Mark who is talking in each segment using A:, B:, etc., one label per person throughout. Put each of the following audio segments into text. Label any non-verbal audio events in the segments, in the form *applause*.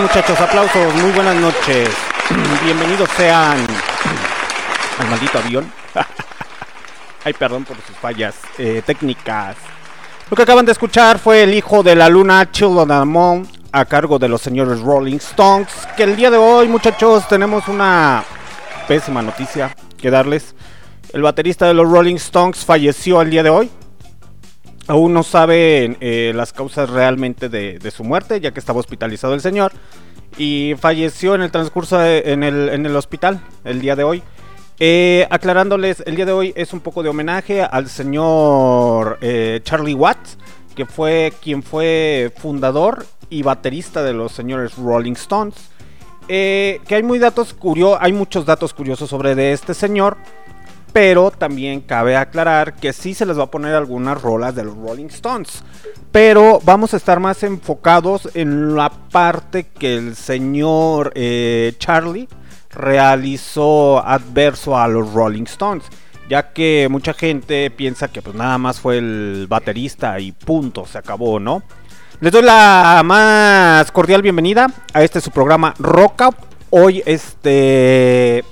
A: Muchachos, aplausos, muy buenas noches. Bienvenidos sean al maldito avión. *laughs* Ay, perdón por sus fallas eh, técnicas. Lo que acaban de escuchar fue El Hijo de la Luna, Children of a cargo de los señores Rolling Stones. Que el día de hoy, muchachos, tenemos una pésima noticia que darles. El baterista de los Rolling Stones falleció el día de hoy. Aún no saben eh, las causas realmente de, su muerte, ya que estaba hospitalizado el señor. Y falleció en el transcurso en, el, hospital el día de hoy. Eh, aclarándoles, el día de hoy es un poco de homenaje al señor eh, Charlie Watts, que fue quien fue fundador y baterista de los señores Rolling Stones. que hay muy datos curiosos, hay muchos datos curiosos sobre de este señor. Pero también cabe aclarar que sí se les va a poner algunas rolas de los Rolling Stones. Pero vamos a estar más enfocados en la parte que el señor eh, Charlie realizó adverso a los Rolling Stones. Ya que mucha gente piensa que pues nada más fue el baterista y punto, se acabó, ¿no? Les doy la más cordial bienvenida a este su programa Rock Hoy este...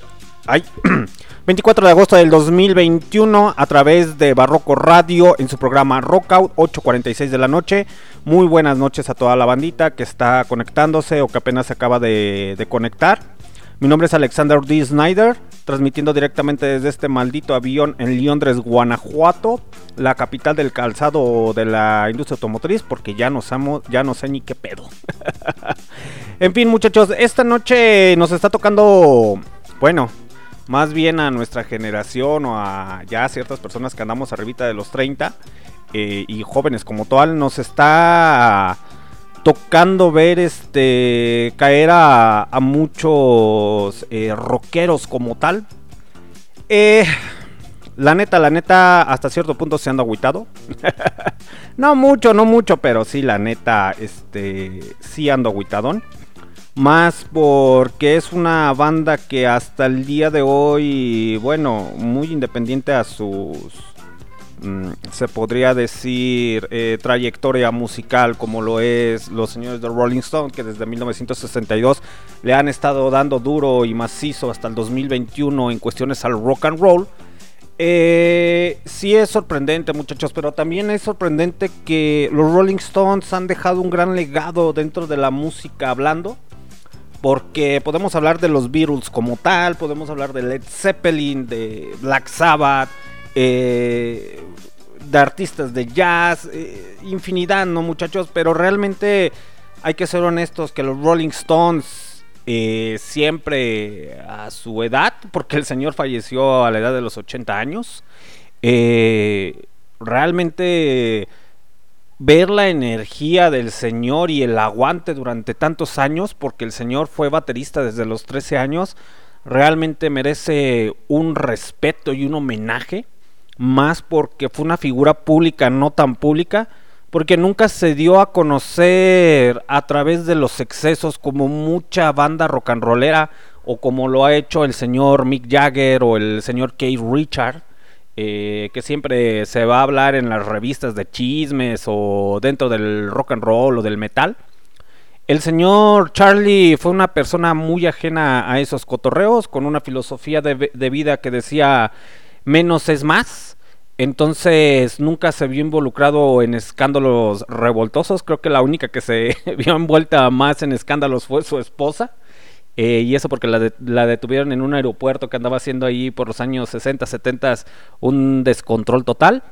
A: Ay, *clears throat* 24 de agosto del 2021 a través de Barroco Radio en su programa Rockout 8.46 de la noche. Muy buenas noches a toda la bandita que está conectándose o que apenas se acaba de, conectar. Mi nombre es Alexander D. Snyder, transmitiendo directamente desde este maldito avión en Londres, Guanajuato, la capital del calzado de la industria automotriz, porque ya no, ya no sé ni qué pedo. *laughs* en fin, muchachos, esta noche nos está tocando, bueno, más bien a nuestra generación o a ya ciertas personas que andamos arribita de los 30 eh, y jóvenes como tal, nos está tocando ver este caer a, muchos eh, rockeros como tal. Eh, la neta, la neta, hasta cierto punto se anda agüitado. *laughs* no mucho, no mucho, pero sí, la neta, este, sí ando agüitadón. Más porque es una banda que hasta el día de hoy, bueno, muy independiente a sus, mm, se podría decir, eh, trayectoria musical como lo es los señores de Rolling Stone, que desde 1962 le han estado dando duro y macizo hasta el 2021 en cuestiones al rock and roll. Eh, sí es sorprendente, muchachos, pero también es sorprendente que los Rolling Stones han dejado un gran legado dentro de la música hablando. Porque podemos hablar de los Beatles como tal, podemos hablar de Led Zeppelin, de Black Sabbath, eh, de artistas de jazz, eh, infinidad, ¿no, muchachos? Pero realmente hay que ser honestos que los Rolling Stones eh, siempre a su edad, porque el señor falleció a la edad de los 80 años, realmente ver la energía del señor y el aguante durante tantos años, porque el señor fue baterista desde los 13 años, realmente merece un respeto y un homenaje, más porque fue una figura pública, no tan pública, porque nunca se dio a conocer a través de los excesos como mucha banda rock and rollera o como lo ha hecho el señor Mick Jagger o el señor Keith Richard eh, que siempre se va a hablar en las revistas de chismes o dentro del rock and roll o del metal. El señor Charlie fue una persona muy ajena a esos cotorreos, con una filosofía de, de vida que decía menos es más. Entonces nunca se vio involucrado en escándalos revoltosos. Creo que la única que se *laughs* vio envuelta más en escándalos fue su esposa. Eh, y eso porque la, detuvieron en un aeropuerto que andaba haciendo ahí por los años 60, 70 un descontrol total.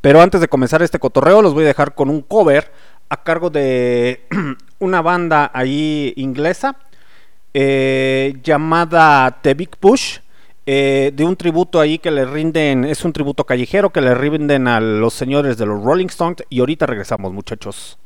A: Pero antes de comenzar este cotorreo, los voy a dejar con un cover a cargo de *clears throat* una banda ahí inglesa eh, llamada The Big Push. Eh, de un tributo ahí que le rinden, es un tributo callejero que le rinden a los señores de los Rolling Stones. Y ahorita regresamos, muchachos.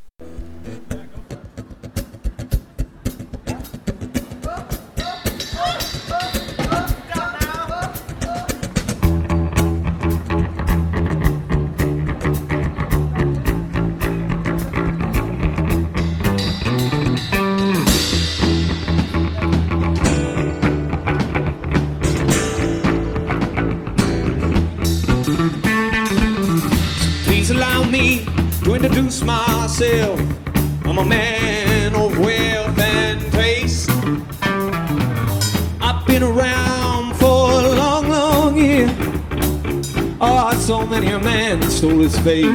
B: Introduce myself. I'm a man of wealth and taste. I've been around for a long, long year. Oh, so many a man stole his fate.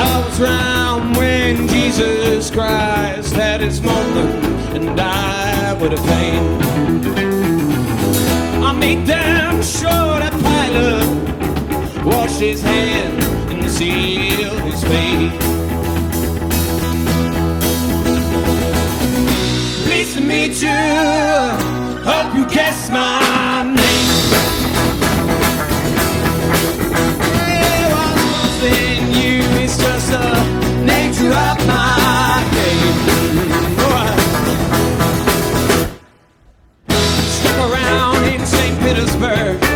B: I was around when Jesus Christ had his moment and died with a pain. I made damn sure that Pilate washed his hands conceal his fate. Pleased to meet you. Hope you guess my name. Hey, what's in you just the nature of my game. Stuck around in St. Petersburg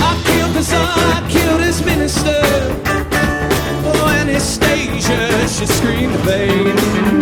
B: I killed the Tsar, I killed his minister. Oh, Anastasia, she screamed in vain.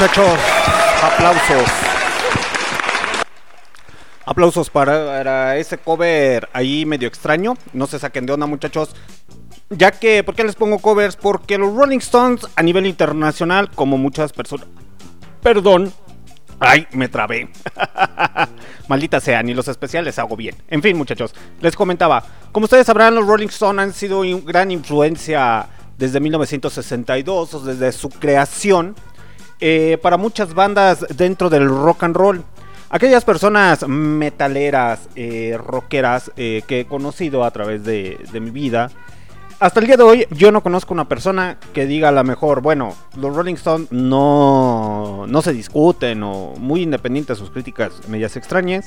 A: Muchachos, aplausos. Aplausos para, ese cover ahí medio extraño. No se saquen de onda muchachos. Ya que, ¿por qué les pongo covers? Porque los Rolling Stones a nivel internacional, como muchas personas... Perdón. Ay, me trabé. *laughs* Maldita sea, ni los especiales hago bien. En fin, muchachos, les comentaba. Como ustedes sabrán, los Rolling Stones han sido una gran influencia desde 1962, o desde su creación, eh, para muchas bandas dentro del rock and roll. Aquellas personas metaleras, eh, rockeras eh, que he conocido a través de, mi vida, hasta el día de hoy yo no conozco una persona que diga a lo mejor, bueno, los Rolling Stones no, no se discuten o muy independientes sus críticas medias extrañas,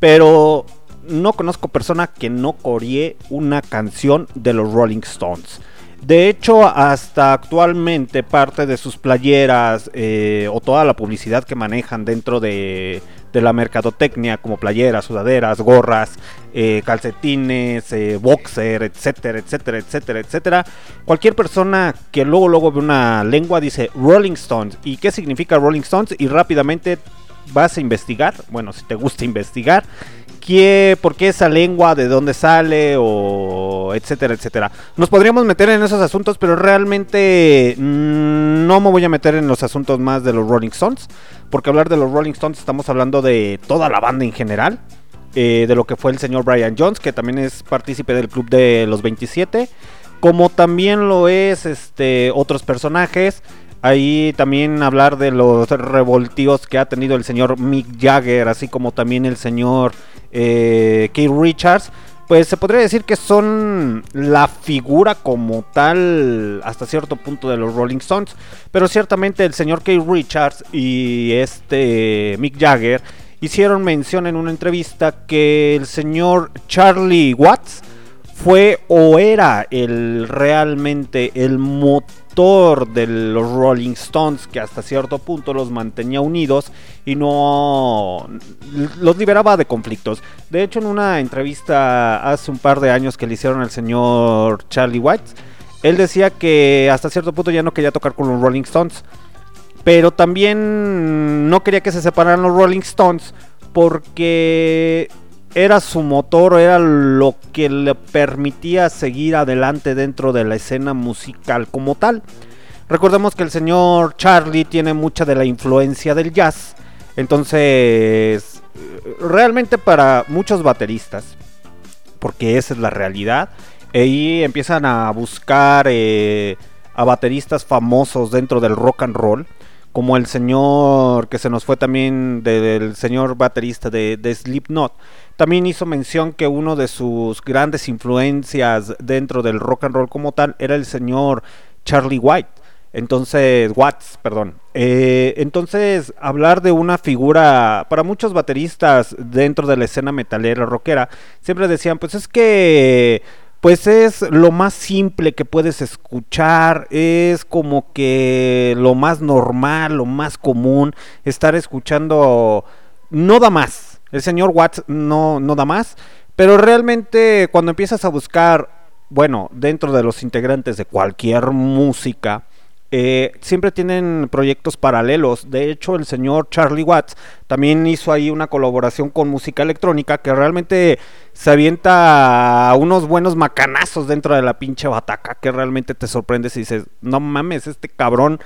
A: pero no conozco persona que no coree una canción de los Rolling Stones. De hecho, hasta actualmente parte de sus playeras eh, o toda la publicidad que manejan dentro de, la mercadotecnia, como playeras, sudaderas, gorras, eh, calcetines, eh, boxer, etcétera, etcétera, etcétera, etcétera. Cualquier persona que luego luego ve una lengua dice Rolling Stones. ¿Y qué significa Rolling Stones? Y rápidamente vas a investigar, bueno, si te gusta *laughs* investigar, por qué esa lengua, de dónde sale, o etcétera, etcétera. Nos podríamos meter en esos asuntos, pero realmente mm, no me voy a meter en los asuntos más de los Rolling Stones, porque hablar de los Rolling Stones estamos hablando de toda la banda en general. eh, de lo que fue el señor Brian Jones, que también es partícipe del club de los 27, como también lo es este otros personajes. Ahí también hablar de los revoltíos que ha tenido el señor Mick Jagger, así como también el señor eh, Keith Richards. Pues se podría decir que son la figura como tal hasta cierto punto de los Rolling Stones. Pero ciertamente el señor Keith Richards y este Mick Jagger hicieron mención en una entrevista que el señor Charlie Watts fue o era el realmente el motor de los Rolling Stones que hasta cierto punto los mantenía unidos y no los liberaba de conflictos. De hecho, en una entrevista hace un par de años que le hicieron al señor Charlie White, él decía que hasta cierto punto ya no quería tocar con los Rolling Stones, pero también no quería que se separaran los Rolling Stones porque era su motor, era lo que le permitía seguir adelante dentro de la escena musical como tal. Recordemos que el señor Charlie tiene mucha de la influencia del jazz, entonces realmente para muchos bateristas, porque esa es la realidad, ahí empiezan a buscar eh, a bateristas famosos dentro del rock and roll como el señor que se nos fue también del señor baterista de, de, Slipknot. También hizo mención que uno de sus grandes influencias dentro del rock and roll como tal era el señor Charlie White. Entonces, Watts, perdón. Eh, entonces, hablar de una figura, para muchos bateristas dentro de la escena metalera rockera, siempre decían, pues es que pues es lo más simple que puedes escuchar, es como que lo más normal, lo más común, estar escuchando, no da más, el señor Watts no, no da más, pero realmente cuando empiezas a buscar, bueno, dentro de los integrantes de cualquier música, eh, siempre tienen proyectos paralelos. De hecho, el señor Charlie Watts también hizo ahí una colaboración con música electrónica que realmente se avienta a unos buenos macanazos dentro de la pinche bataca que realmente te sorprendes y dices, no mames, este cabrón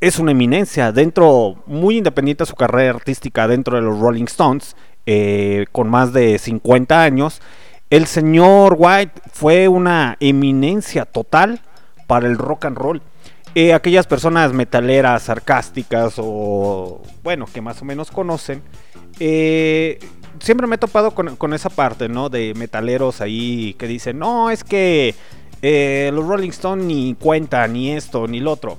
A: es una eminencia. Dentro, muy independiente de su carrera artística dentro de los Rolling Stones, eh, con más de 50 años, el señor White fue una eminencia total para el rock and roll eh, aquellas personas metaleras, sarcásticas o bueno, que más o menos conocen, eh, siempre me he topado con, esa parte, ¿no? De metaleros ahí que dicen, no, es que eh, los Rolling Stones ni cuentan, ni esto, ni lo otro.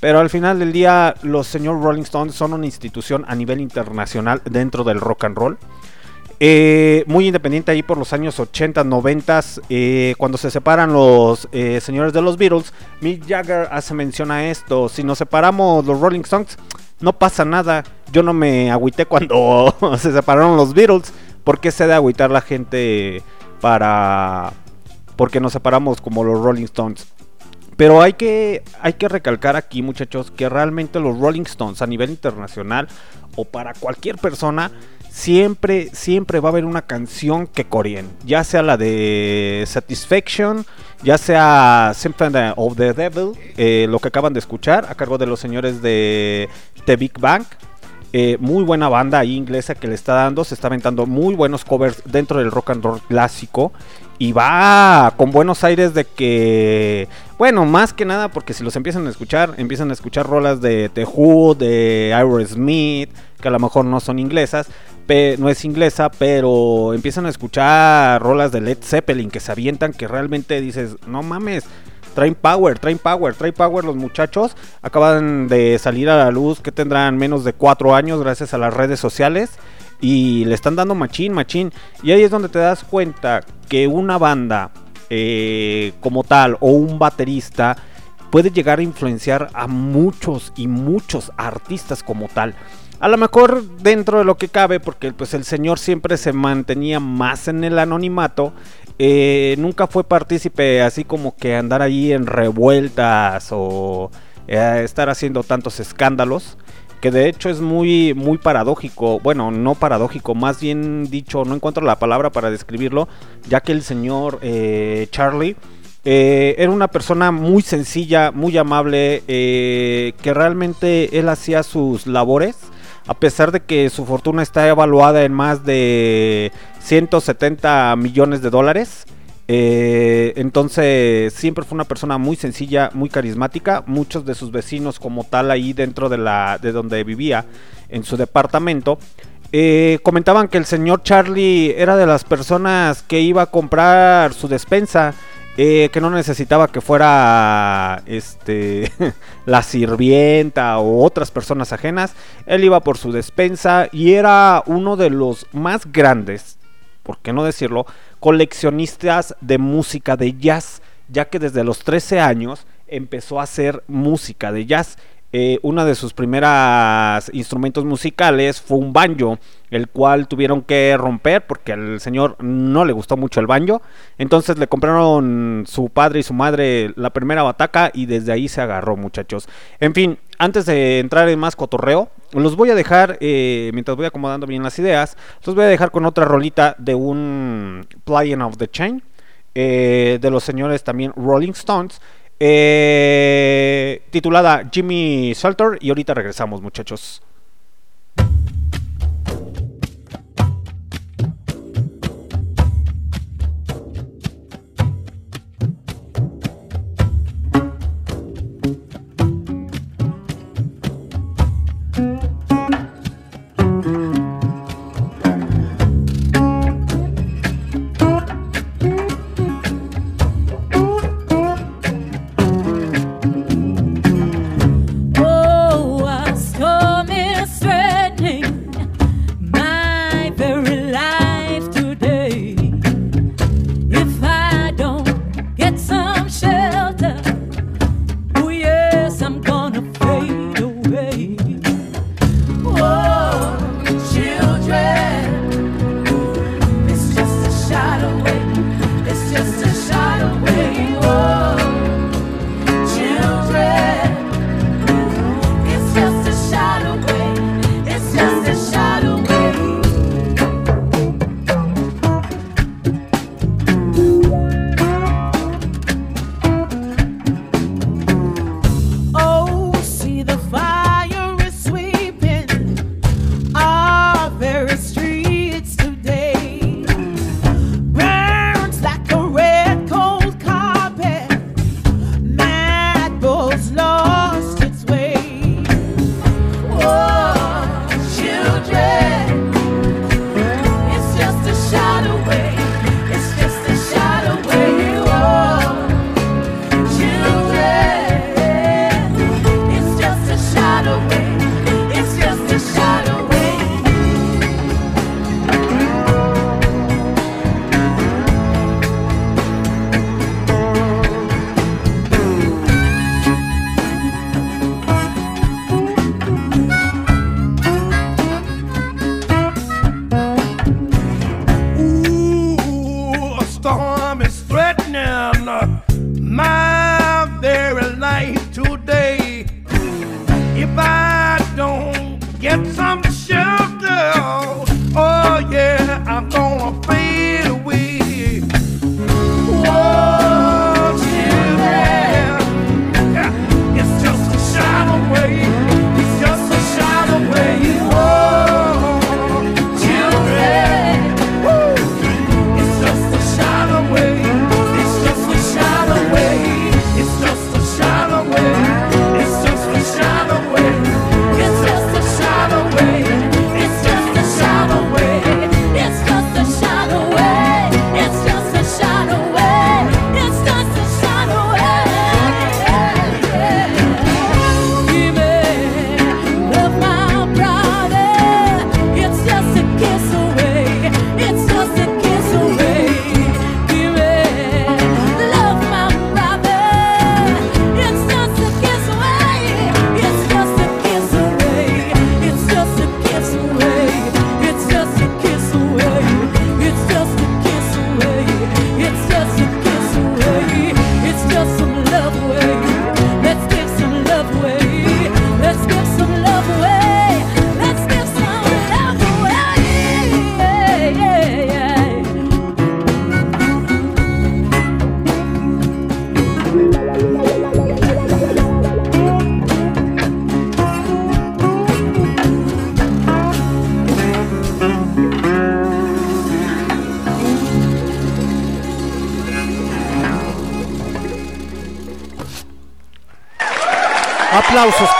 A: Pero al final del día, los señor Rolling Stones son una institución a nivel internacional dentro del rock and roll. Eh, muy independiente ahí por los años 80, 90, eh, cuando se separan los eh, señores de los Beatles, Mick Jagger hace mención a esto, si nos separamos los Rolling Stones, no pasa nada, yo no me agüité cuando *laughs* se separaron los Beatles, ¿por qué se de agüitar la gente para... porque nos separamos como los Rolling Stones? Pero hay que, hay que recalcar aquí, muchachos, que realmente los Rolling Stones a nivel internacional o para cualquier persona, siempre, siempre va a haber una canción que coreen. Ya sea la de Satisfaction, ya sea Symphony of the Devil, eh, lo que acaban de escuchar, a cargo de los señores de The Big Bang. Eh, muy buena banda inglesa que le está dando, se está aventando muy buenos covers dentro del rock and roll clásico y va con buenos aires de que, bueno, más que nada porque si los empiezan a escuchar, empiezan a escuchar rolas de The Who, de Aerosmith, que a lo mejor no son inglesas, no es inglesa, pero empiezan a escuchar rolas de Led Zeppelin que se avientan que realmente dices, no mames, traen power, traen power, traen power los muchachos. Acaban de salir a la luz que tendrán menos de cuatro años gracias a las redes sociales. Y le están dando machín, machín. Y ahí es donde te das cuenta que una banda eh, como tal o un baterista puede llegar a influenciar a muchos y muchos artistas como tal. A lo mejor dentro de lo que cabe, porque pues el señor siempre se mantenía más en el anonimato, eh, nunca fue partícipe así como que andar ahí en revueltas o eh, estar haciendo tantos escándalos que de hecho es muy muy paradójico, bueno, no paradójico, más bien dicho, no encuentro la palabra para describirlo, ya que el señor eh, Charlie era una persona muy sencilla, muy amable, que realmente él hacía sus labores a pesar de que su fortuna está evaluada en más de 170 millones de dólares. Eh, entonces siempre fue una persona muy sencilla, muy carismática. Muchos de sus vecinos como tal ahí dentro de, la, de donde vivía, en su departamento, eh, comentaban que el señor Charlie era de las personas que iba a comprar su despensa eh, que no necesitaba que fuera este *laughs* la sirvienta o otras personas ajenas. Él iba por su despensa y era uno de los más grandes, por qué no decirlo, coleccionistas de música de jazz, ya que desde los 13 años empezó a hacer música de jazz. Eh, uno de sus primeros instrumentos musicales fue un banjo, el cual tuvieron que romper porque al señor no le gustó mucho el banjo. Entonces le compraron su padre y su madre la primera bataca y desde ahí se agarró, muchachos. En fin, antes de entrar en más cotorreo, los voy a dejar, eh, mientras voy acomodando bien las ideas, los voy a dejar con otra rolita de un Playing of the Chain. Eh, de los señores también Rolling Stones eh, titulada Jimmy Salter y ahorita regresamos muchachos.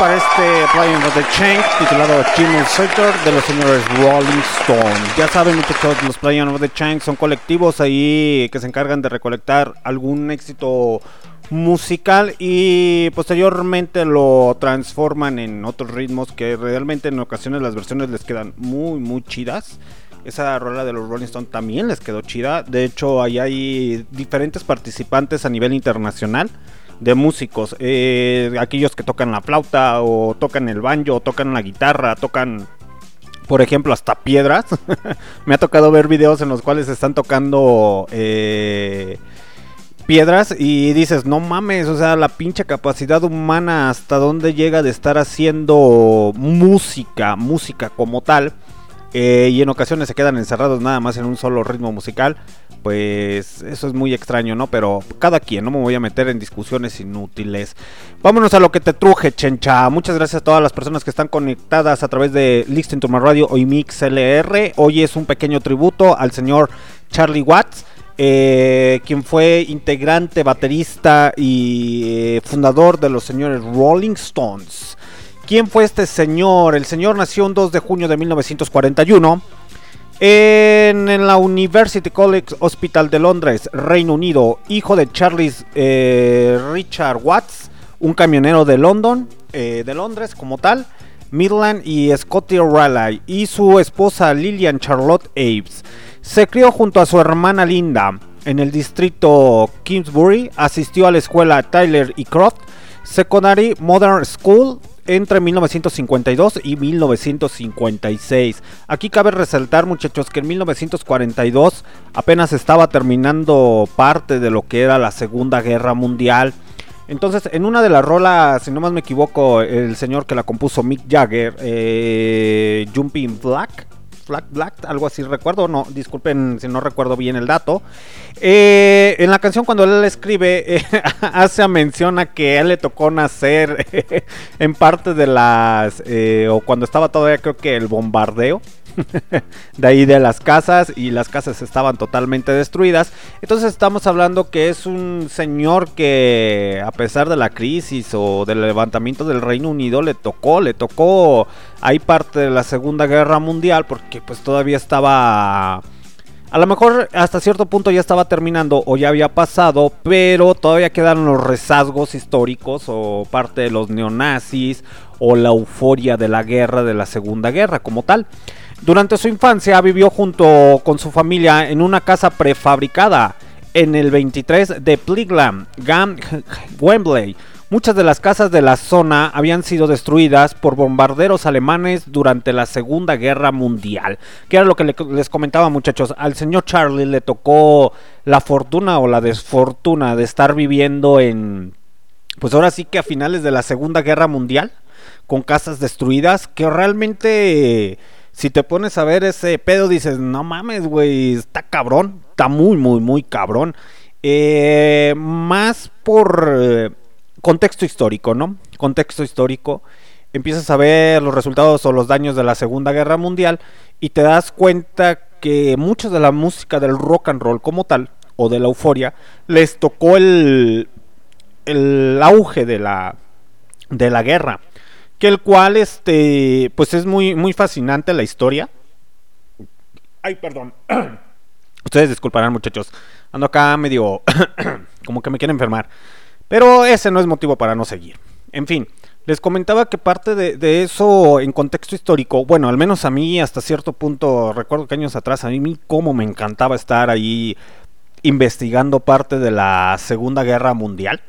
A: Para este Playing of the Chain titulado Chimney Sector de los señores Rolling Stone. Ya saben muchachos, los Playing of the Chain son colectivos ahí que se encargan de recolectar algún éxito musical y posteriormente lo transforman en otros ritmos que realmente en ocasiones las versiones les quedan muy muy chidas. Esa rola de los Rolling Stone también les quedó chida. De hecho, ahí hay diferentes participantes a nivel internacional de músicos. eh, aquellos que tocan la flauta o tocan el banjo o tocan la guitarra, tocan por ejemplo, hasta piedras. *laughs* Me ha tocado ver videos en los cuales están tocando eh, piedras y dices, no mames, o sea, la pinche capacidad humana hasta dónde llega de estar haciendo música, música como tal. Eh, y en ocasiones se quedan encerrados nada más en un solo ritmo musical. Pues eso es muy extraño, ¿no? Pero cada quien, no me voy a meter en discusiones inútiles. Vámonos a lo que te truje, chencha. Muchas gracias a todas las personas que están conectadas a través de Listen to My Radio o Mix LR. Hoy es un pequeño tributo al señor Charlie Watts. eh, quien fue integrante, baterista y eh, fundador de los señores Rolling Stones. ¿Quién fue este señor? El señor nació el 2 de junio de 1941 en, en la University College Hospital de Londres, Reino Unido, hijo de Charles eh, Richard Watts, un camionero de London, eh, de Londres como tal, Midland y Scotty Raleigh, y su esposa Lillian Charlotte Aves. Se crió junto a su hermana Linda en el distrito Kingsbury, asistió a la escuela Tyler y Croft Secondary Modern School entre 1952 y 1956. Aquí cabe resaltar muchachos que en 1942 apenas estaba terminando parte de lo que era la Segunda Guerra Mundial. Entonces, en una de las rolas, si no más me equivoco, el señor que la compuso Mick Jagger, eh, Jumping Black, Black, Black, algo así recuerdo, no, disculpen si no recuerdo bien el dato. Eh, en la canción cuando él escribe, eh, *laughs* hace mención a que él le tocó nacer *laughs* en parte de las, eh, o cuando estaba todavía creo que el bombardeo. *laughs* de ahí de las casas y las casas estaban totalmente destruidas. Entonces estamos hablando que es un señor que a pesar de la crisis o del levantamiento del Reino Unido le tocó, le tocó ahí parte de la Segunda Guerra Mundial porque pues todavía estaba... A lo mejor hasta cierto punto ya estaba terminando o ya había pasado, pero todavía quedan los rezagos históricos o parte de los neonazis o la euforia de la guerra, de la Segunda Guerra como tal. Durante su infancia vivió junto con su familia en una casa prefabricada en el 23 de Pliglam, Gam, Wembley. Muchas de las casas de la zona habían sido destruidas por bombarderos alemanes durante la Segunda Guerra Mundial. Que era lo que le- les comentaba muchachos. Al señor Charlie le tocó la fortuna o la desfortuna de estar viviendo en... Pues ahora sí que a finales de la Segunda Guerra Mundial. con casas destruidas, que realmente, si te pones a ver ese pedo, dices, no mames, güey, está cabrón, está muy, muy, muy cabrón. Eh, más por eh, contexto histórico, ¿no? Contexto histórico. Empiezas a ver los resultados o los daños de la Segunda Guerra Mundial y te das cuenta que mucho de la música del rock and roll como tal, o de la euforia, les tocó el, el auge de la, de la guerra. Que el cual, este, pues es muy, muy fascinante la historia. Ay, perdón. *clears throat* Ustedes disculparán, muchachos. Ando acá medio *clears throat* como que me quiero enfermar. Pero ese no es motivo para no seguir. En fin, les comentaba que parte de, de eso en contexto histórico, bueno, al menos a mí hasta cierto punto, recuerdo que años atrás, a mí como me encantaba estar ahí investigando parte de la Segunda Guerra Mundial.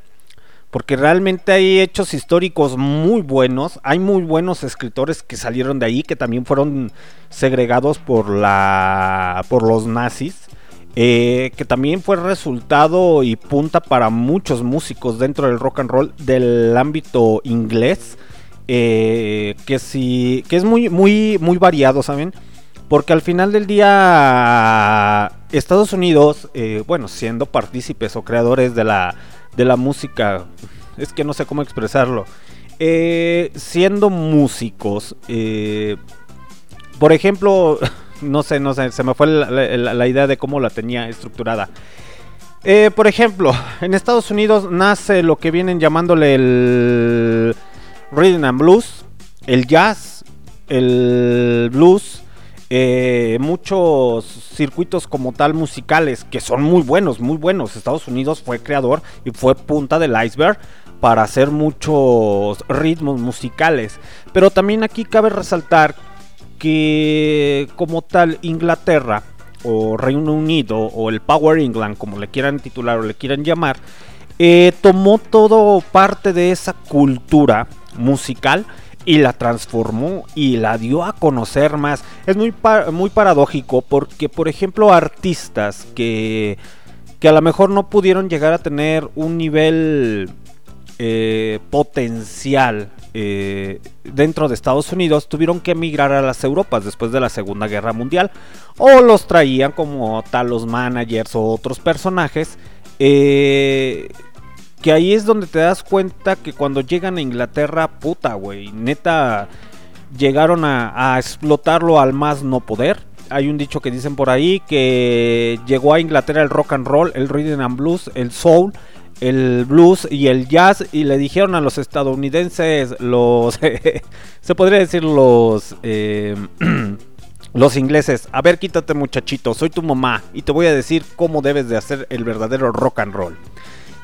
A: Porque realmente hay hechos históricos muy buenos. Hay muy buenos escritores que salieron de ahí, que también fueron segregados por la. por los nazis. eh, que también fue resultado y punta para muchos músicos dentro del rock and roll del ámbito inglés. eh, que sí. que es muy, muy, muy variado, ¿saben? Porque al final del día, Estados Unidos, eh, bueno, siendo partícipes o creadores de la, de la música, es que no sé cómo expresarlo, eh, siendo músicos, eh, por ejemplo, *laughs* no sé, no sé, se me fue la, idea de cómo la tenía estructurada. Eh, por ejemplo, en Estados Unidos nace lo que vienen llamándole el rhythm and blues, el jazz, el blues, eh, muchos circuitos como tal musicales que son muy buenos, muy buenos. Estados Unidos fue creador y fue punta del iceberg para hacer muchos ritmos musicales. Pero también aquí cabe resaltar que como tal Inglaterra o Reino Unido o el Power England, como le quieran titular o le quieran llamar, eh, tomó todo parte de esa cultura musical y la transformó y la dio a conocer más. Es muy, pa- muy paradójico porque, por ejemplo, artistas que, que a lo mejor no pudieron llegar a tener un nivel eh, potencial eh, dentro de Estados Unidos tuvieron que emigrar a las Europas después de la Segunda Guerra Mundial o los traían como tal los managers o otros personajes eh, que ahí es donde te das cuenta que cuando llegan a Inglaterra, puta, güey, neta, llegaron a, explotarlo al más no poder. Hay un dicho que dicen por ahí que llegó a Inglaterra el rock and roll, el rhythm and blues, el soul, el blues y el jazz y le dijeron a los estadounidenses, los, *laughs* se podría decir los, eh, *clears throat* los ingleses, a ver quítate muchachito, soy tu mamá y te voy a decir cómo debes de hacer el verdadero rock and roll.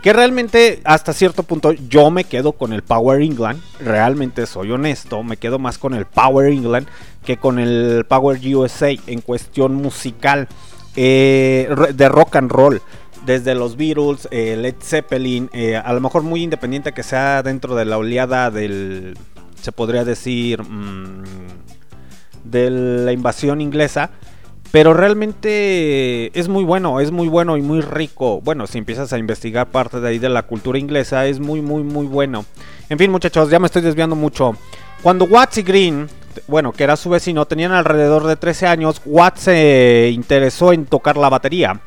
A: Que realmente hasta cierto punto yo me quedo con el Power England. Realmente soy honesto, me quedo más con el Power England que con el Power USA en cuestión musical eh, de rock and roll. Desde los Beatles, eh, Led Zeppelin, eh, a lo mejor muy independiente que sea dentro de la oleada del, se podría decir, mm, de la invasión inglesa. Pero realmente es muy bueno, es muy bueno y muy rico. Bueno, si empiezas a investigar parte de ahí de la cultura inglesa, es muy, muy, muy bueno. En fin, muchachos, ya me estoy desviando mucho. Cuando Watts y Green, bueno, que era su vecino, tenían alrededor de 13 años, Watts se interesó en tocar la batería.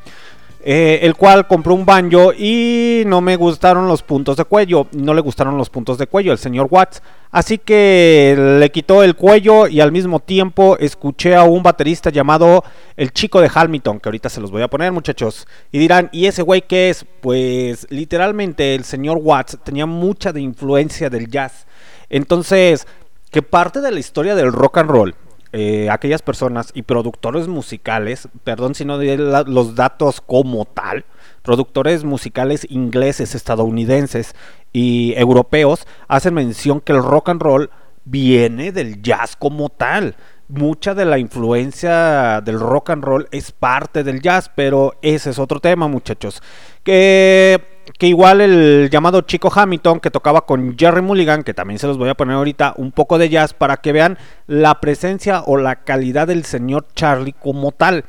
A: Eh, el cual compró un banjo y no me gustaron los puntos de cuello. No le gustaron los puntos de cuello el señor Watts. Así que le quitó el cuello y al mismo tiempo escuché a un baterista llamado el chico de Hamilton, que ahorita se los voy a poner muchachos. Y dirán, ¿y ese güey qué es? Pues literalmente el señor Watts tenía mucha de influencia del jazz. Entonces, que parte de la historia del rock and roll, eh, aquellas personas y productores musicales, perdón si no la- los datos como tal, productores musicales ingleses, estadounidenses y europeos hacen mención que el rock and roll viene del jazz como tal. Mucha de la influencia del rock and roll es parte del jazz, pero ese es otro tema, muchachos. Que, que igual el llamado Chico Hamilton, que tocaba con Jerry Mulligan, que también se los voy a poner ahorita, un poco de jazz para que vean la presencia o la calidad del señor Charlie como tal.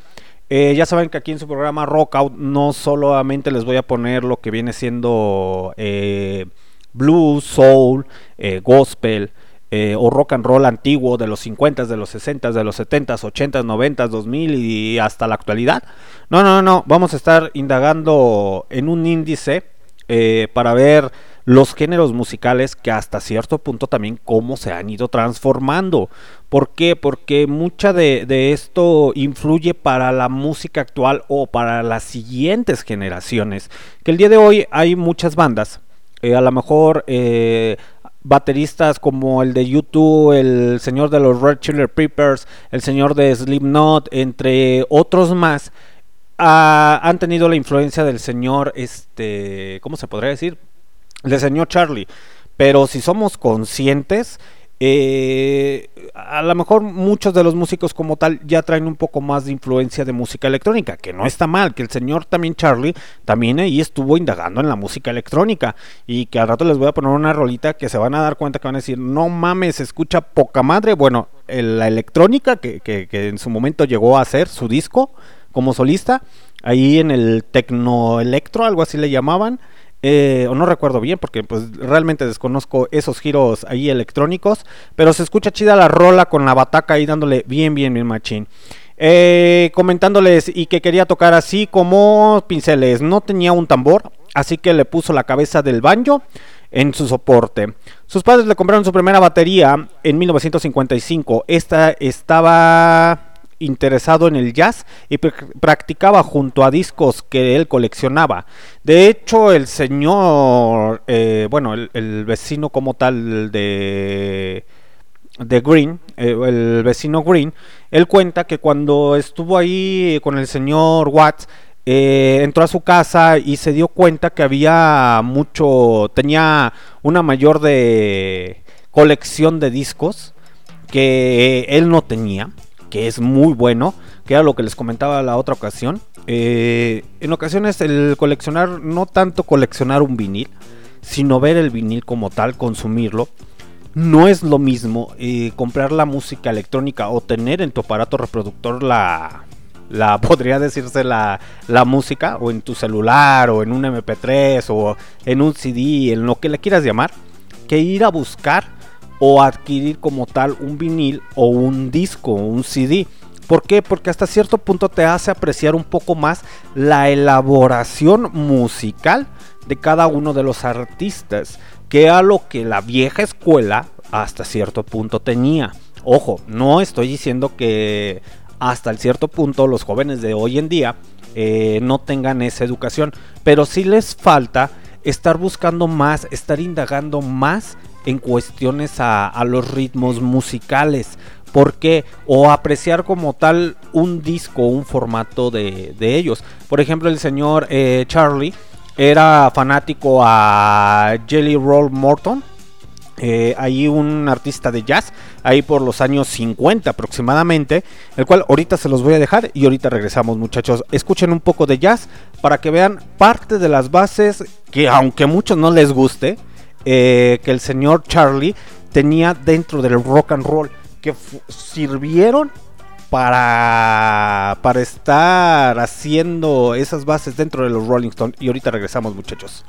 A: Eh, ya saben que aquí en su programa Rockout no solamente les voy a poner lo que viene siendo eh, blues, soul, eh, gospel, eh, o rock and roll antiguo de los 50, de los 60, de los 70, 80, 90, 2000 y hasta la actualidad. No, no, no, vamos a estar indagando en un índice eh, para ver los géneros musicales que hasta cierto punto también cómo se han ido transformando. ¿Por qué? Porque mucha de, esto influye para la música actual o para las siguientes generaciones. Que el día de hoy hay muchas bandas. eh, a lo mejor eh, bateristas como el de YouTube, el señor de los Red Chili Peppers, el señor de Slipknot, entre otros más, han tenido la influencia del señor, este, ¿cómo se podría decir? Del señor Charlie. Pero si somos conscientes, eh, a lo mejor muchos de los músicos como tal ya traen un poco más de influencia de música electrónica, que no está mal, que el señor también Charlie también ahí estuvo indagando en la música electrónica y que al rato les voy a poner una rolita que se van a dar cuenta que van a decir, no mames, se escucha poca madre, bueno, la electrónica que, que- que en su momento llegó a hacer su disco como solista, ahí en el Tecno Electro, algo así le llamaban, eh, o no recuerdo bien porque pues realmente desconozco esos giros ahí electrónicos, pero se escucha chida la rola con la bataca ahí dándole bien, bien, bien machín. Eh, comentándoles y que quería tocar así como pinceles, no tenía un tambor, así que le puso la cabeza del banjo en su soporte. Sus padres le compraron su primera batería en 1955. Esta estaba interesado en el jazz y pr- practicaba junto a discos que él coleccionaba. De hecho, el señor, eh, bueno, el, el vecino como tal de de Green, eh, el vecino Green, él cuenta que cuando estuvo ahí con el señor Watts, eh, entró a su casa y se dio cuenta que había mucho, tenía una mayor de colección de discos que él no tenía, que es muy bueno, que era lo que les comentaba la otra ocasión. Eh, en ocasiones el coleccionar, no tanto coleccionar un vinil, sino ver el vinil como tal, consumirlo, no es lo mismo eh, comprar la música electrónica o tener en tu aparato reproductor la, la *laughs* podría decirse la, la música o en tu celular o en un MP3 o en un CD, en lo que le quieras llamar, que ir a buscar o adquirir como tal un vinil o un disco o un CD. ¿Por qué? Porque hasta cierto punto te hace apreciar un poco más la elaboración musical de cada uno de los artistas, que a lo que la vieja escuela hasta cierto punto tenía. Ojo, no estoy diciendo que hasta el cierto punto los jóvenes de hoy en día eh, no tengan esa educación, pero sí les falta estar buscando más, estar indagando más en cuestiones a, los ritmos musicales. ¿Por qué? O apreciar como tal un disco, un formato de, de ellos. Por ejemplo, el señor eh, Charlie era fanático a Jelly Roll Morton. Eh, ahí un artista de jazz, ahí por los años 50 aproximadamente, el cual ahorita se los voy a dejar y ahorita regresamos muchachos. Escuchen un poco de jazz para que vean parte de las bases que aunque a muchos no les guste, eh, que el señor Charlie tenía dentro del rock and roll, que sirvieron para, para estar haciendo esas bases dentro de los Rolling Stones. Y ahorita regresamos muchachos.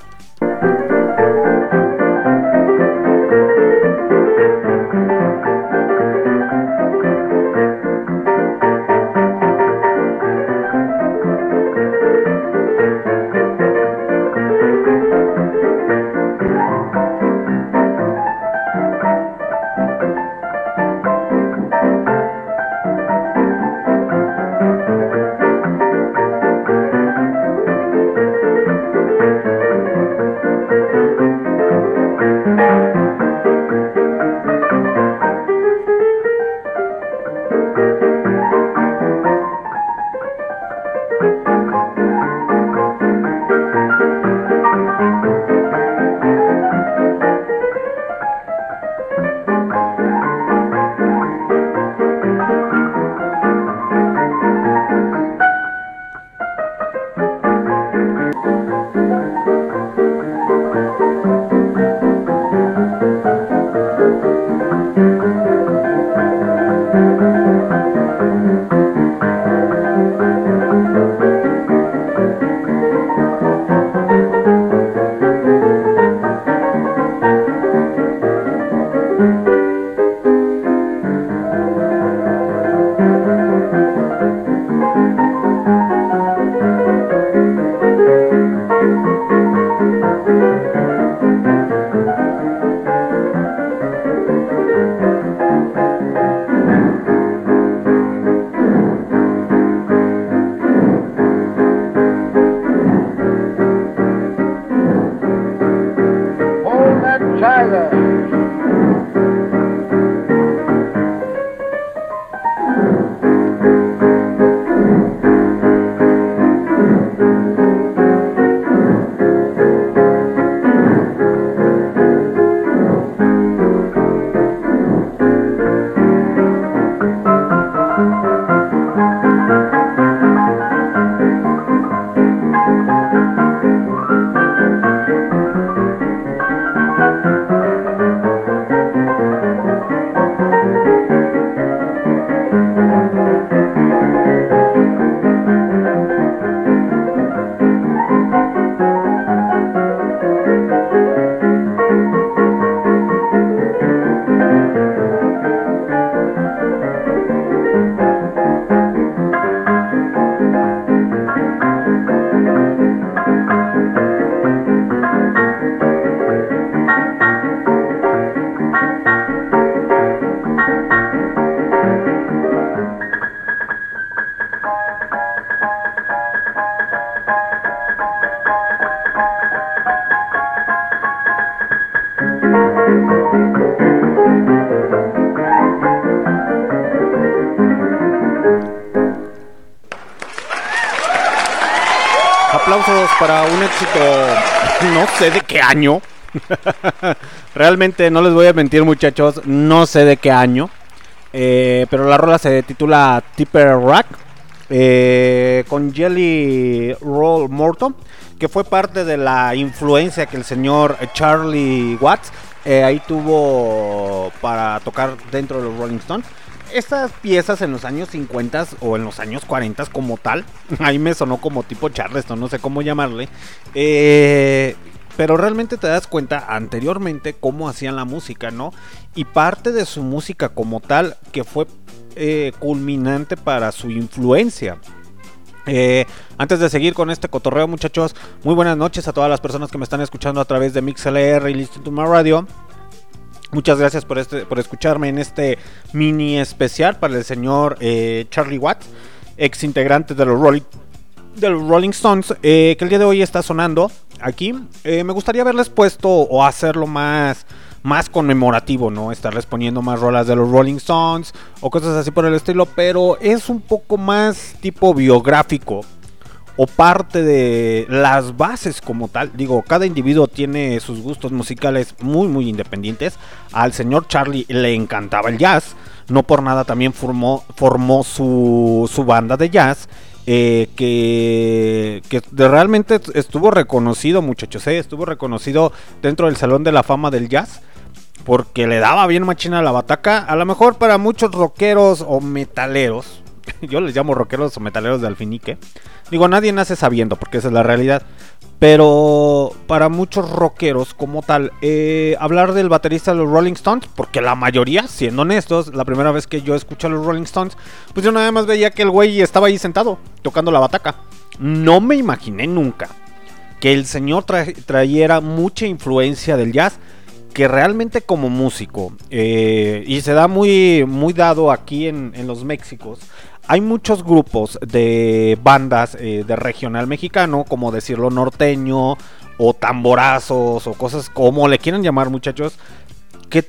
A: Realmente no les voy a mentir muchachos, no sé de qué año. Eh, pero la rola se titula Tipper Rack. eh, con Jelly Roll Morton. Que fue parte de la influencia que el señor Charlie Watts eh, ahí tuvo para tocar dentro de los Rolling Stones. Estas piezas en los años 50 o en los años 40 como tal, *laughs* ahí me sonó como tipo Charleston, no sé cómo llamarle. Eh, pero realmente te das cuenta anteriormente cómo hacían la música, ¿no? Y parte de su música como tal que fue eh, culminante para su influencia. Eh, antes de seguir con este cotorreo, muchachos, muy buenas noches a todas las personas que me están escuchando a través de MixLR y Listen to My Radio. Muchas gracias por, este, por escucharme en este mini especial para el señor eh, Charlie Watts, ex integrante de los Rolling, de los Rolling Stones, eh, que el día de hoy está sonando aquí. Eh, me gustaría haberles puesto o hacerlo más, más conmemorativo, ¿no? Estarles poniendo más rolas de los Rolling Stones o cosas así por el estilo, pero es un poco más tipo biográfico o parte de las bases como tal. Digo, cada individuo tiene sus gustos musicales muy muy independientes. Al señor Charlie le encantaba el jazz. No por nada también formó, formó su, su banda de jazz. Eh, que, que realmente estuvo reconocido, muchachos. eh, estuvo reconocido dentro del Salón de la Fama del Jazz. Porque le daba bien machina a la bataca. A lo mejor para muchos rockeros o metaleros. *laughs* Yo les llamo rockeros o metaleros de alfinique. Digo, nadie nace sabiendo, porque esa es la realidad. Pero para muchos rockeros como tal, eh, hablar del baterista de los Rolling Stones, porque la mayoría, siendo honestos, la primera vez que yo escuché a los Rolling Stones, pues yo nada más veía que el güey estaba ahí sentado, tocando la bataca. No me imaginé nunca que el señor tra- trayera mucha influencia del jazz que realmente como músico eh, y se da muy muy dado aquí en, en los Méxicos hay muchos grupos de bandas eh, de regional mexicano como decirlo norteño o tamborazos o cosas como le quieran llamar muchachos que,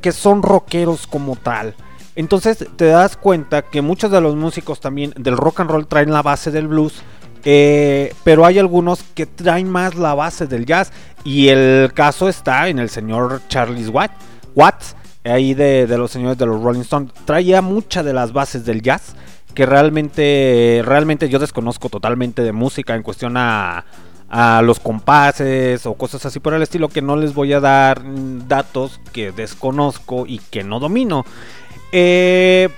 A: que son rockeros como tal entonces te das cuenta que muchos de los músicos también del rock and roll traen la base del blues eh, pero hay algunos que traen más la base del jazz. Y el caso está en el señor Charles Watt, Watts, ahí de, de los señores de los Rolling Stones. Traía muchas de las bases del jazz. Que realmente, realmente yo desconozco totalmente de música en cuestión a, a los compases o cosas así por el estilo. Que no les voy a dar datos que desconozco y que no domino. Eh,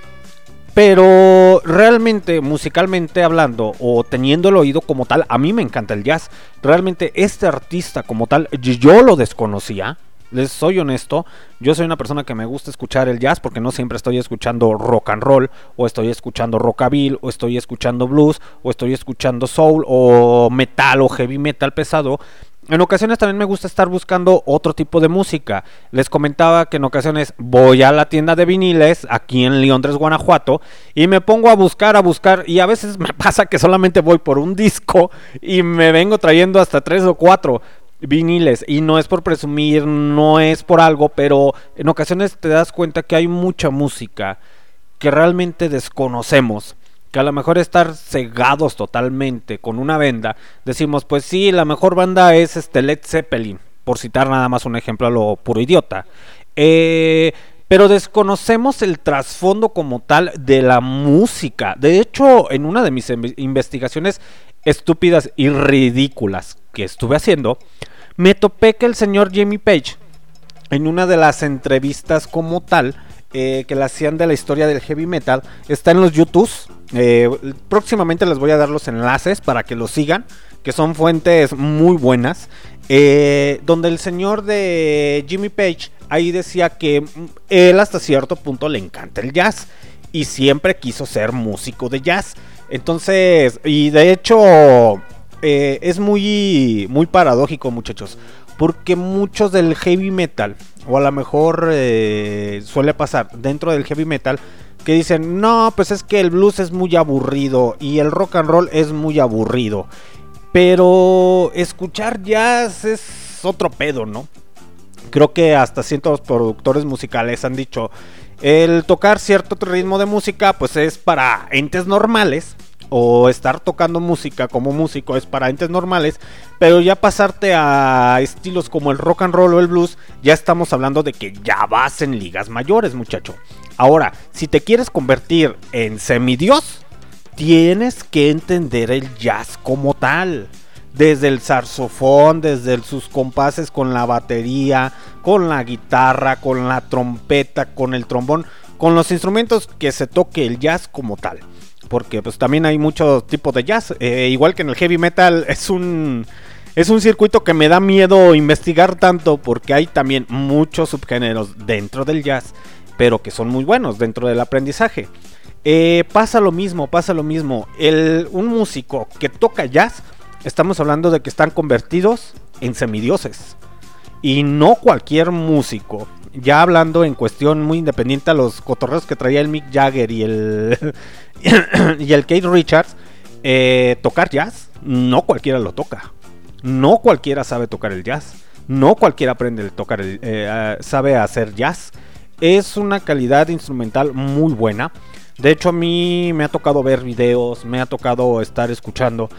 A: pero realmente, musicalmente hablando, o teniendo el oído como tal, a mí me encanta el jazz. Realmente este artista como tal, yo lo desconocía. Les soy honesto, yo soy una persona que me gusta escuchar el jazz porque no siempre estoy escuchando rock and roll, o estoy escuchando rockabilly, o estoy escuchando blues, o estoy escuchando soul, o metal, o heavy metal pesado. En ocasiones también me gusta estar buscando otro tipo de música. Les comentaba que en ocasiones voy a la tienda de viniles aquí en Londres, Guanajuato, y me pongo a buscar, a buscar, y a veces *laughs* me pasa que solamente voy por un disco y me vengo trayendo hasta tres o cuatro viniles. Y no es por presumir, no es por algo, pero en ocasiones te das cuenta que hay mucha música que realmente desconocemos que a lo mejor estar cegados totalmente con una venda, decimos, pues sí, la mejor banda es este Led Zeppelin, por citar nada más un ejemplo a lo puro idiota. Eh, pero desconocemos el trasfondo como tal de la música. De hecho, en una de mis inve- investigaciones estúpidas y ridículas que estuve haciendo, me topé que el señor Jimmy Page, en una de las entrevistas como tal, eh, que la hacían de la historia del heavy metal, está en los YouTubes. Eh, próximamente les voy a dar los enlaces para que los sigan, que son fuentes muy buenas. eh, donde el señor de Jimmy Page ahí decía que mm, él hasta cierto punto le encanta el jazz y siempre quiso ser músico de jazz. Entonces, y de hecho, eh, es muy, muy paradójico, muchachos. Porque muchos del heavy metal, o a lo mejor eh, suele pasar dentro del heavy metal, que dicen, no, pues es que el blues es muy aburrido y el rock and roll es muy aburrido. Pero escuchar jazz es otro pedo, ¿no? Creo que hasta cientos productores musicales han dicho, el tocar cierto ritmo de música pues es para entes normales o estar tocando música como músico es para entes normales, pero ya pasarte a estilos como el rock and roll o el blues, ya estamos hablando de que ya vas en ligas mayores, muchacho. Ahora, si te quieres convertir en semidios, tienes que entender el jazz como tal. Desde el saxofón, desde sus compases con la batería, con la guitarra, con la trompeta, con el trombón, con los instrumentos que se toque el jazz como tal. Porque pues también hay muchos tipos de jazz. eh, igual que en el heavy metal es un... Es un circuito que me da miedo investigar tanto porque hay también muchos subgéneros dentro del jazz, pero que son muy buenos dentro del aprendizaje. Eh, pasa lo mismo, pasa lo mismo. El, un músico que toca jazz, estamos hablando de que están convertidos en semidioses. Y no cualquier músico. Ya hablando en cuestión muy independiente a los cotorreos que traía el Mick Jagger y el, *coughs* y el Kate Richards, eh, tocar jazz, no cualquiera lo toca. No cualquiera sabe tocar el jazz. No cualquiera aprende a tocar el, eh, sabe hacer jazz. Es una calidad instrumental muy buena. De hecho, a mí me ha tocado ver videos, me ha tocado estar escuchando.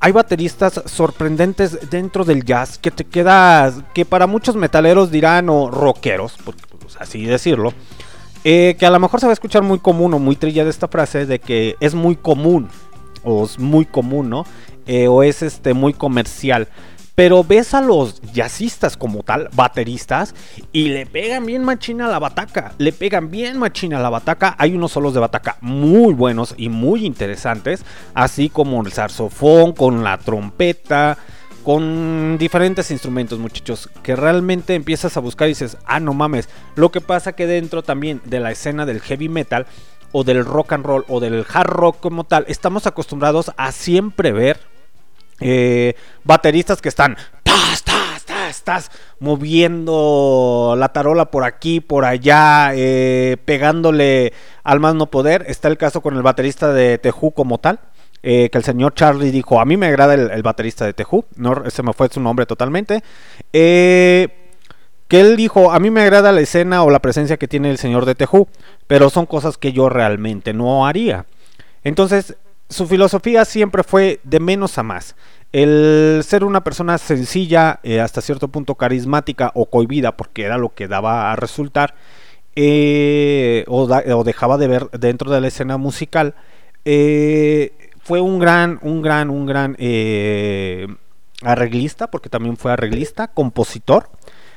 A: Hay bateristas sorprendentes dentro del jazz que te quedas, que para muchos metaleros dirán o rockeros, por pues, así decirlo, eh, que a lo mejor se va a escuchar muy común o muy trillada esta frase de que es muy común o es muy común, ¿no? Eh, o es este muy comercial. Pero ves a los jazzistas como tal, bateristas, y le pegan bien machina a la bataca. Le pegan bien machina a la bataca. Hay unos solos de bataca muy buenos y muy interesantes. Así como el saxofón, con la trompeta, con diferentes instrumentos, muchachos. Que realmente empiezas a buscar y dices, ah, no mames. Lo que pasa que dentro también de la escena del heavy metal o del rock and roll o del hard rock como tal, estamos acostumbrados a siempre ver eh, bateristas que están tas, tas, tas, moviendo la tarola por aquí, por allá, eh, pegándole al más no poder. Está el caso con el baterista de Tejú como tal. eh, que el señor Charlie dijo, a mí me agrada el, baterista de Tejú, no, ese me fue su nombre totalmente. Que él dijo, a mí me agrada la escena o la presencia que tiene el señor de Tejú, pero son cosas que yo realmente no haría. Entonces, su filosofía siempre fue de menos a más. El ser una persona sencilla, eh, hasta cierto punto carismática o cohibida, porque era lo que daba a resultar, eh, o, dejaba de ver dentro de la escena musical, eh, fue un gran, un gran, un gran arreglista, porque también fue arreglista, compositor.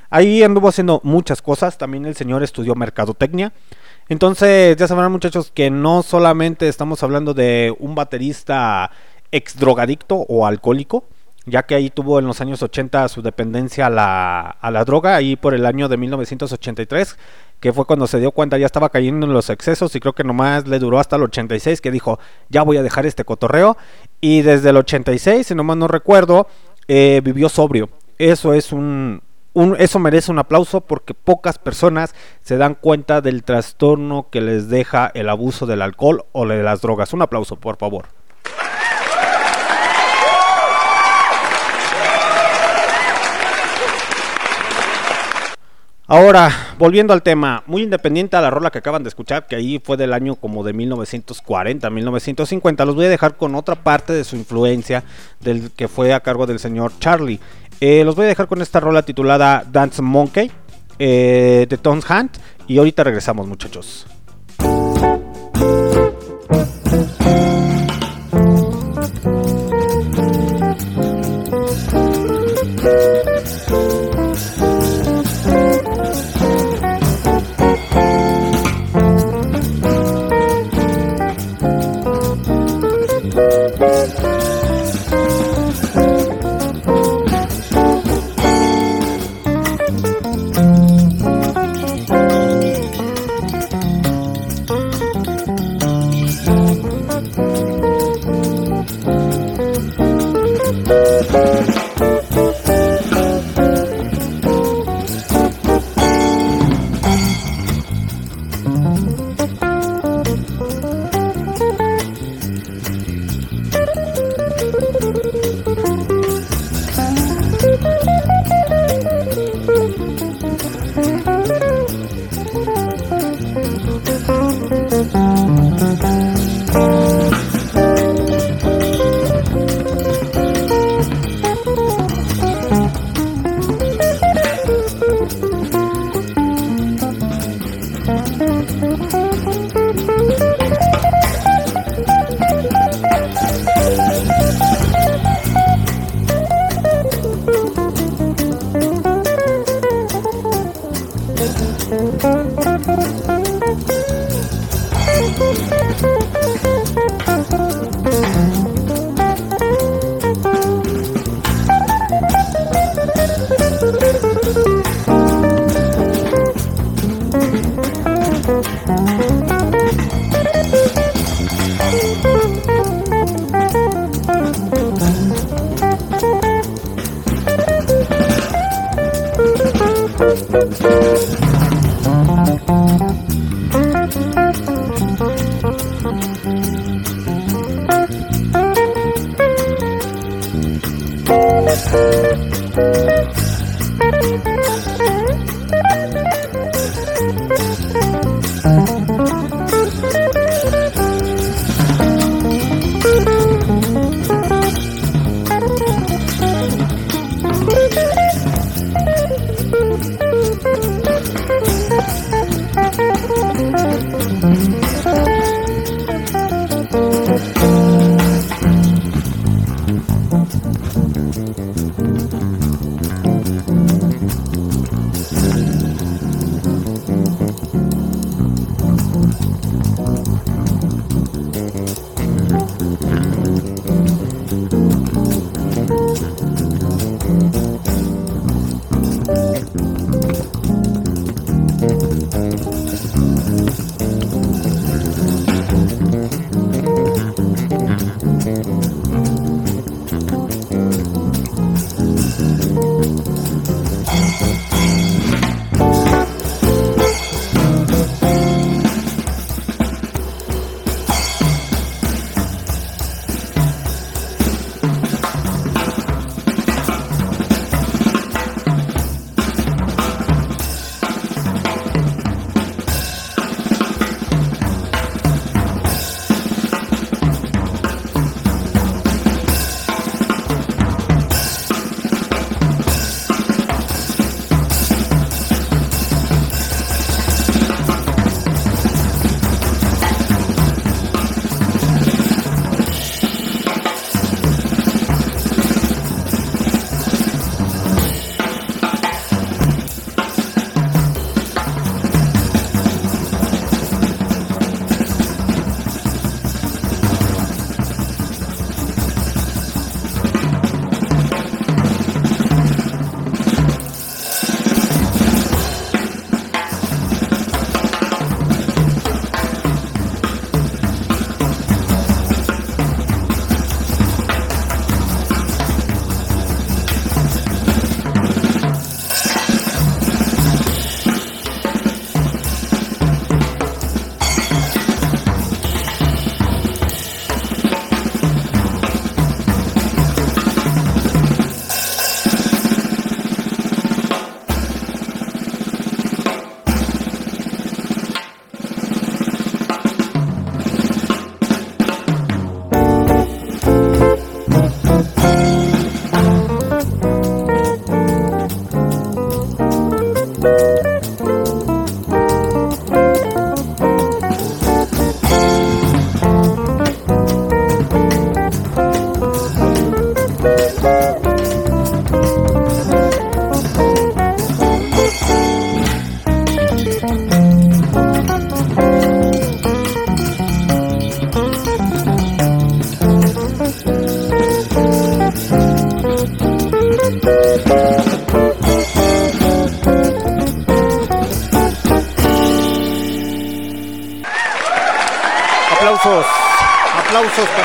A: Ahí anduvo haciendo muchas cosas. También el señor estudió mercadotecnia. Entonces, ya sabrán muchachos que no solamente estamos hablando de un baterista ex drogadicto o alcohólico, ya que ahí tuvo en los años 80 su dependencia a la, a la droga, ahí por el año de 1983, que fue cuando se dio cuenta ya estaba cayendo en los excesos y creo que nomás le duró hasta el 86 que dijo, ya voy a dejar este cotorreo, y desde el 86, si nomás no recuerdo, eh, vivió sobrio. Eso es un, eso merece un aplauso porque pocas personas se dan cuenta del trastorno que les deja el abuso del alcohol o de las drogas. Un aplauso, por favor. Ahora, volviendo al tema, muy independiente a la rola que acaban de escuchar, que ahí fue del año como de 1940, 1950, los voy a dejar con otra parte de su influencia del que fue a cargo del señor Charlie. Eh, los voy a dejar con esta rola titulada Dance Monkey eh, de Tons Hunt. Y ahorita regresamos, muchachos.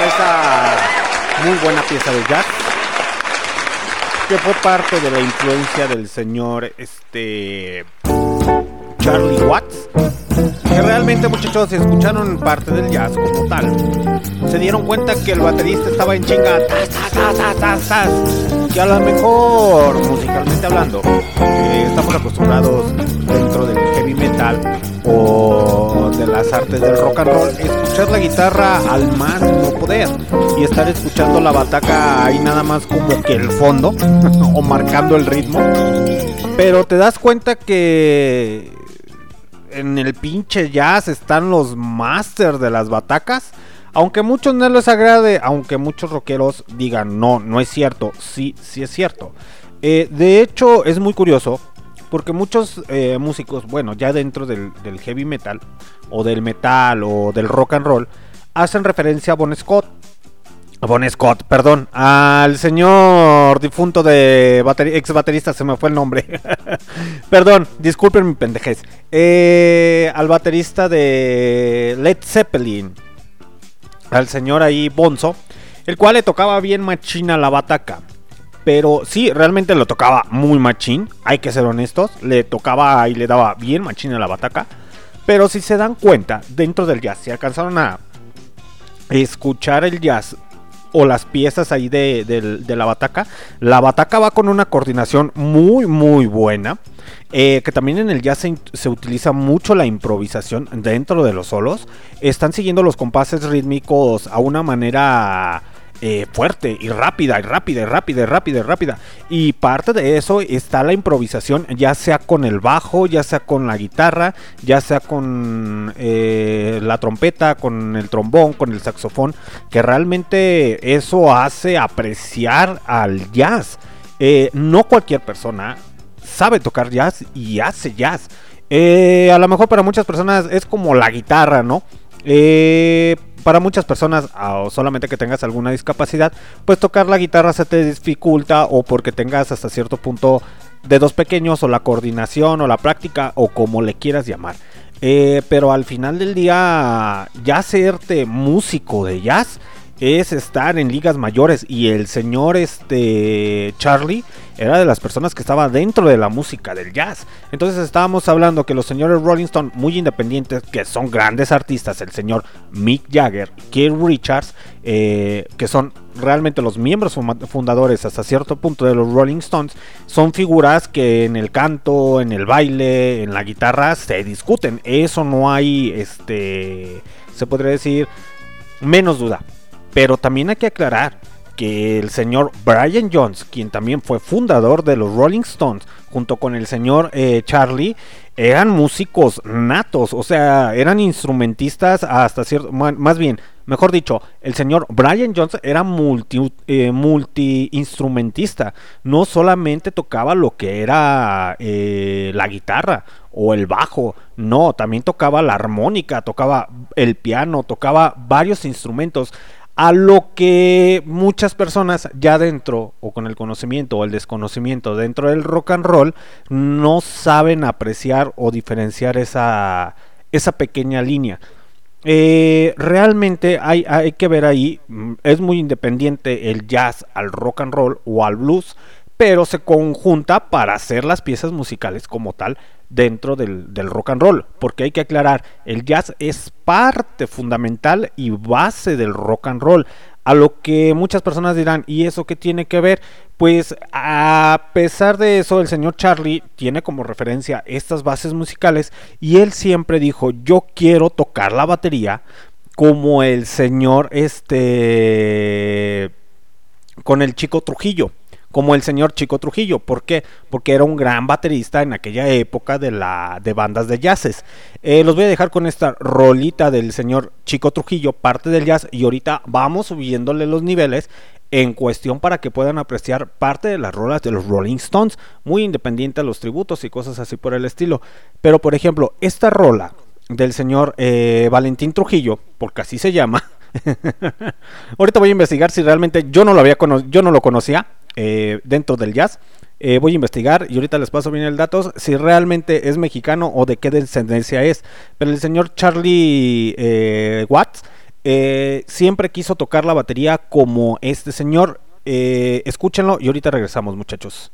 A: Para esta muy buena pieza de jazz que fue parte de la influencia del señor este Charlie Watts. Que realmente muchachos escucharon parte del jazz como tal. Se dieron cuenta que el baterista estaba en chinga. Que a lo mejor, musicalmente hablando, eh, estamos acostumbrados dentro del heavy metal o de las artes del rock and roll, escuchar la guitarra al más no poder y estar escuchando la bataca ahí nada más como que el fondo *laughs* o marcando el ritmo. Pero te das cuenta que en el pinche jazz están los masters de las batacas. Aunque muchos no les agrade, aunque muchos rockeros digan no, no es cierto, sí, sí es cierto. Eh, de hecho, es muy curioso porque muchos eh, músicos, bueno, ya dentro del, del heavy metal, o del metal, o del rock and roll, hacen referencia a Bon Scott. Bon Scott, perdón, al señor difunto de bateri- ex baterista, se me fue el nombre. *laughs* perdón, disculpen mi pendejez. Eh, al baterista de Led Zeppelin, al señor ahí Bonzo, el cual le tocaba bien machina la bataca. Pero sí, realmente lo tocaba muy machín, hay que ser honestos. Le tocaba y le daba bien machín a la bataca. Pero si se dan cuenta, dentro del jazz, si alcanzaron a escuchar el jazz o las piezas ahí de, de la bataca, la bataca va con una coordinación muy, muy buena. eh, que también en el jazz se utiliza mucho la improvisación dentro de los solos. Están siguiendo los compases rítmicos a una manera eh, fuerte y rápida, y rápida, y rápida, y rápida, y rápida. Y parte de eso está la improvisación, ya sea con el bajo, ya sea con la guitarra, ya sea con eh, la trompeta, con el trombón, con el saxofón, que realmente eso hace apreciar al jazz. Eh, no cualquier persona sabe tocar jazz y hace jazz. A lo mejor para muchas personas es como la guitarra, ¿no? Eh, para muchas personas, o solamente que tengas alguna discapacidad, pues tocar la guitarra se te dificulta o porque tengas hasta cierto punto dedos pequeños o la coordinación o la práctica o como le quieras llamar. Eh, pero al final del día, ya serte músico de jazz es estar en ligas mayores y el señor este Charlie era de las personas que estaba dentro de la música del jazz. Entonces estábamos hablando que los señores Rolling Stone muy independientes, que son grandes artistas, el señor Mick Jagger, Keith Richards, eh, que son realmente los miembros fundadores hasta cierto punto de los Rolling Stones, son figuras que en el canto, en el baile, en la guitarra se discuten. Eso no hay, este, se podría decir, menos duda. Pero también hay que aclarar que el señor Brian Jones, quien también fue fundador de los Rolling Stones, junto con el señor eh, Charlie, eran músicos natos, o sea, eran instrumentistas hasta cierto, más bien, mejor dicho, el señor Brian Jones era eh, multi-instrumentista, no solamente tocaba lo que era eh, la guitarra o el bajo, no, también tocaba la armónica, tocaba el piano, tocaba varios instrumentos a lo que muchas personas ya dentro o con el conocimiento o el desconocimiento dentro del rock and roll no saben apreciar o diferenciar esa, esa pequeña línea. Eh, realmente hay, hay que ver ahí, mm, es muy independiente el jazz al rock and roll o al blues, pero se conjunta para hacer las piezas musicales como tal dentro del, rock and roll, porque hay que aclarar, el jazz es parte fundamental y base del rock and roll, a lo que muchas personas dirán, ¿y eso qué tiene que ver? Pues a pesar de eso, el señor Charlie tiene como referencia estas bases musicales y él siempre dijo, yo quiero tocar la batería como el señor este con el chico Trujillo, como el señor Chico Trujillo. ¿Por qué? Porque era un gran baterista en aquella época de la de bandas de jazzes. Eh, los voy a dejar con esta rolita del señor Chico Trujillo, parte del jazz, y ahorita vamos subiéndole los niveles en cuestión para que puedan apreciar parte de las rolas de los Rolling Stones, muy independiente a los tributos y cosas así por el estilo. Pero por ejemplo, esta rola del señor eh, Valentín Trujillo, porque así se llama. *laughs* Ahorita voy a investigar si realmente yo no lo había yo no lo conocía eh, dentro del jazz. Eh, voy a investigar y ahorita les paso bien el dato si realmente es mexicano o de qué descendencia es. Pero el señor Charlie eh, Watts siempre quiso tocar la batería como este señor. Escúchenlo y ahorita regresamos, muchachos.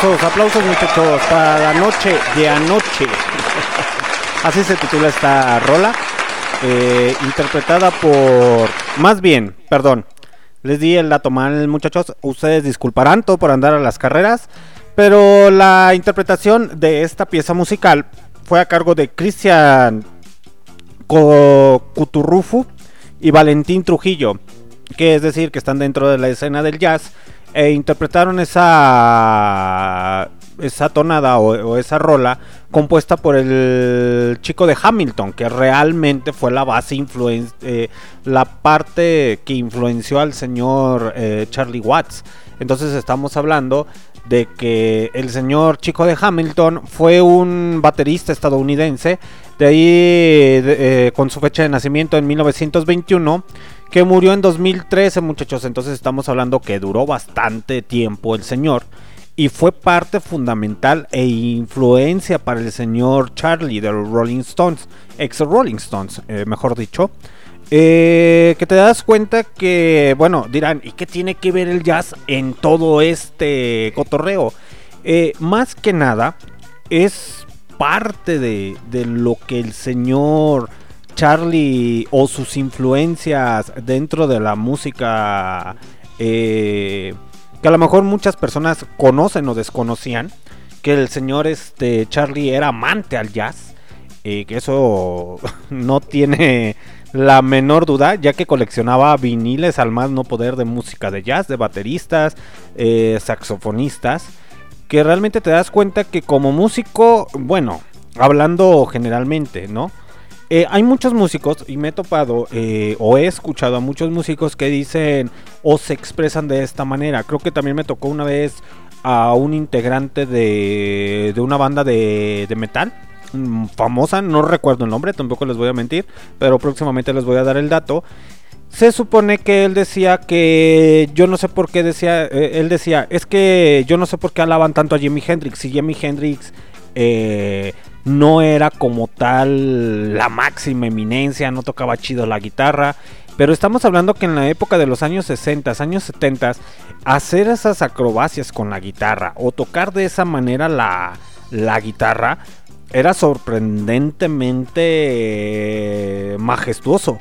A: Aplausos, aplausos muchachos para la noche de anoche. Así se titula esta rola. eh, interpretada por... Más bien, perdón. Les di el dato mal muchachos. Ustedes disculparán todo por andar a las carreras. Pero la interpretación de esta pieza musical fue a cargo de Cristian Cuturrufu y Valentín Trujillo, que es decir, que están dentro de la escena del jazz e interpretaron esa esa tonada o, esa rola compuesta por el chico de Hamilton, que realmente fue la base influen eh, la parte que influenció al señor eh, Charlie Watts. Entonces estamos hablando de que el señor chico de Hamilton fue un baterista estadounidense, de ahí eh, con su fecha de nacimiento en 1921, que murió en 2013 muchachos, entonces estamos hablando que duró bastante tiempo el señor y fue parte fundamental e influencia para el señor Charlie de los Rolling Stones, ex Rolling Stones, eh, mejor dicho. Eh, que te das cuenta que, bueno, dirán, ¿y qué tiene que ver el jazz en todo este cotorreo? Eh, más que nada, es parte de, de lo que el señor Charlie o sus influencias dentro de la música eh, que a lo mejor muchas personas conocen o desconocían que el señor este Charlie era amante al jazz y que eso *laughs* no tiene la menor duda ya que coleccionaba viniles al más no poder de música de jazz de bateristas eh, saxofonistas que realmente te das cuenta que como músico bueno hablando generalmente no eh, hay muchos músicos y me he topado eh, o he escuchado a muchos músicos que dicen o se expresan de esta manera. Creo que también me tocó una vez a un integrante de, de una banda de, de metal mm, famosa, no recuerdo el nombre, tampoco les voy a mentir, pero próximamente les voy a dar el dato. Se supone que él decía que yo no sé por qué decía, eh, él decía, es que yo no sé por qué alaban tanto a Jimi Hendrix. Si Jimi Hendrix eh, no era como tal la máxima eminencia, no tocaba chido la guitarra. Pero estamos hablando que en la época de los años 60, años 70, hacer esas acrobacias con la guitarra o tocar de esa manera la, la guitarra era sorprendentemente eh, majestuoso.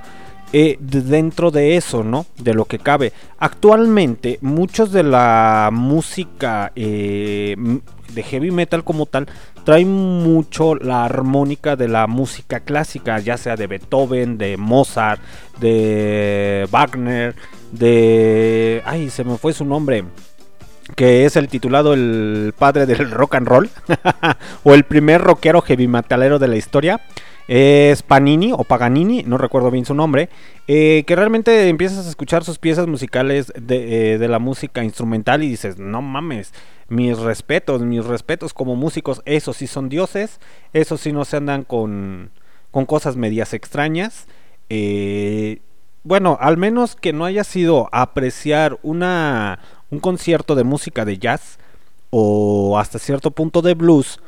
A: Eh, de- dentro de eso, ¿no? De lo que cabe. Actualmente, muchos de la música eh, de heavy metal como tal trae mucho la armónica de la música clásica, ya sea de Beethoven, de Mozart, de Wagner, de... Ay, se me fue su nombre. que es el titulado El padre del rock and roll, *laughs* o el primer rockero heavy metalero de la historia. Es Panini o Paganini, no recuerdo bien su nombre, eh, que realmente empiezas a escuchar sus piezas musicales de, eh, de la música instrumental y dices, no mames, mis respetos, mis respetos como músicos, esos sí son dioses, esos sí no se andan con, con cosas medias extrañas. Eh, bueno, al menos que no haya sido apreciar una, un concierto de música de jazz o hasta cierto punto de blues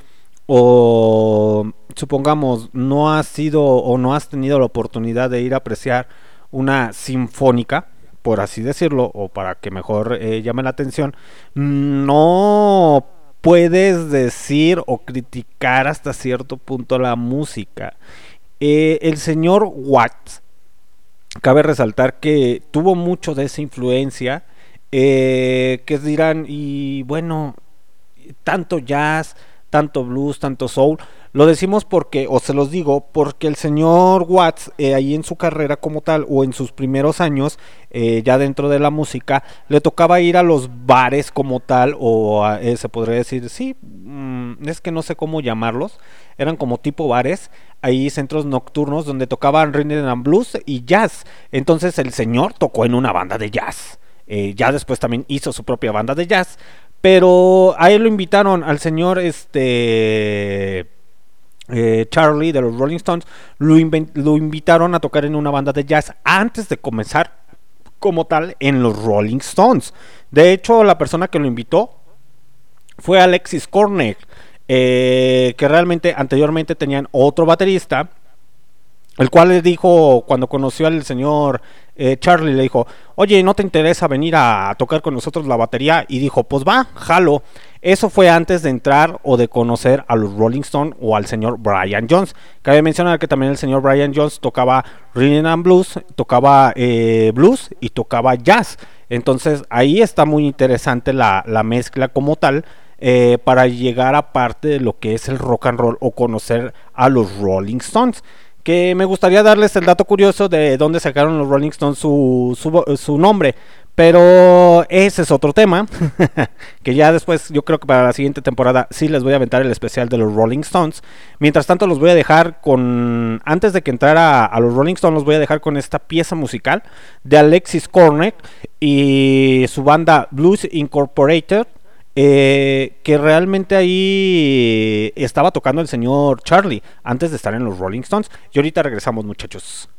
A: o supongamos no has sido o no has tenido la oportunidad de ir a apreciar una sinfónica por así decirlo o para que mejor eh, llame la atención no puedes decir o criticar hasta cierto punto la música. Eh, el señor Watts cabe resaltar que tuvo mucho de esa influencia eh, que dirán y bueno tanto jazz tanto blues tanto soul. Lo decimos porque o se los digo porque el señor Watts eh, ahí en su carrera como tal o en sus primeros años eh, ya dentro de la música le tocaba ir a los bares como tal o a- eh, se podría decir sí mm, es que no sé cómo llamarlos eran como tipo bares ahí centros nocturnos donde tocaban rhythm and blues y jazz. Entonces el señor tocó en una banda de jazz eh, ya después también hizo su propia banda de jazz. Pero a él lo invitaron al señor este eh, Charlie de los Rolling Stones. Lo, invitaron a tocar en una banda de jazz antes de comenzar como tal en los Rolling Stones. De hecho, la persona que lo invitó fue Alexis Cornell, eh, que realmente anteriormente tenían otro baterista, el cual le dijo, cuando conoció al señor eh, Charlie, le dijo, oye, ¿no te interesa venir a tocar con nosotros la batería? Y dijo, pues va, jalo. Eso fue antes de entrar o de conocer a los Rolling Stones o al señor Brian Jones. Cabe mencionar que también el señor Brian Jones tocaba rhythm and blues, tocaba eh, blues y tocaba jazz. Entonces ahí está muy interesante la, la mezcla como tal eh, para llegar a parte de lo que es el rock and roll o conocer a los Rolling Stones. Que me gustaría darles el dato curioso de dónde sacaron los Rolling Stones su, su, su nombre. Pero ese es otro tema. *laughs* que ya después, yo creo que para la siguiente temporada sí les voy a aventar el especial de los Rolling Stones. Mientras tanto, los voy a dejar con. Antes de que entrara a los Rolling Stones, los voy a dejar con esta pieza musical de Alexis Cornet y su banda Blues Incorporated. Eh, que realmente ahí estaba tocando el señor Charlie antes de estar en los Rolling Stones. Y ahorita regresamos, muchachos.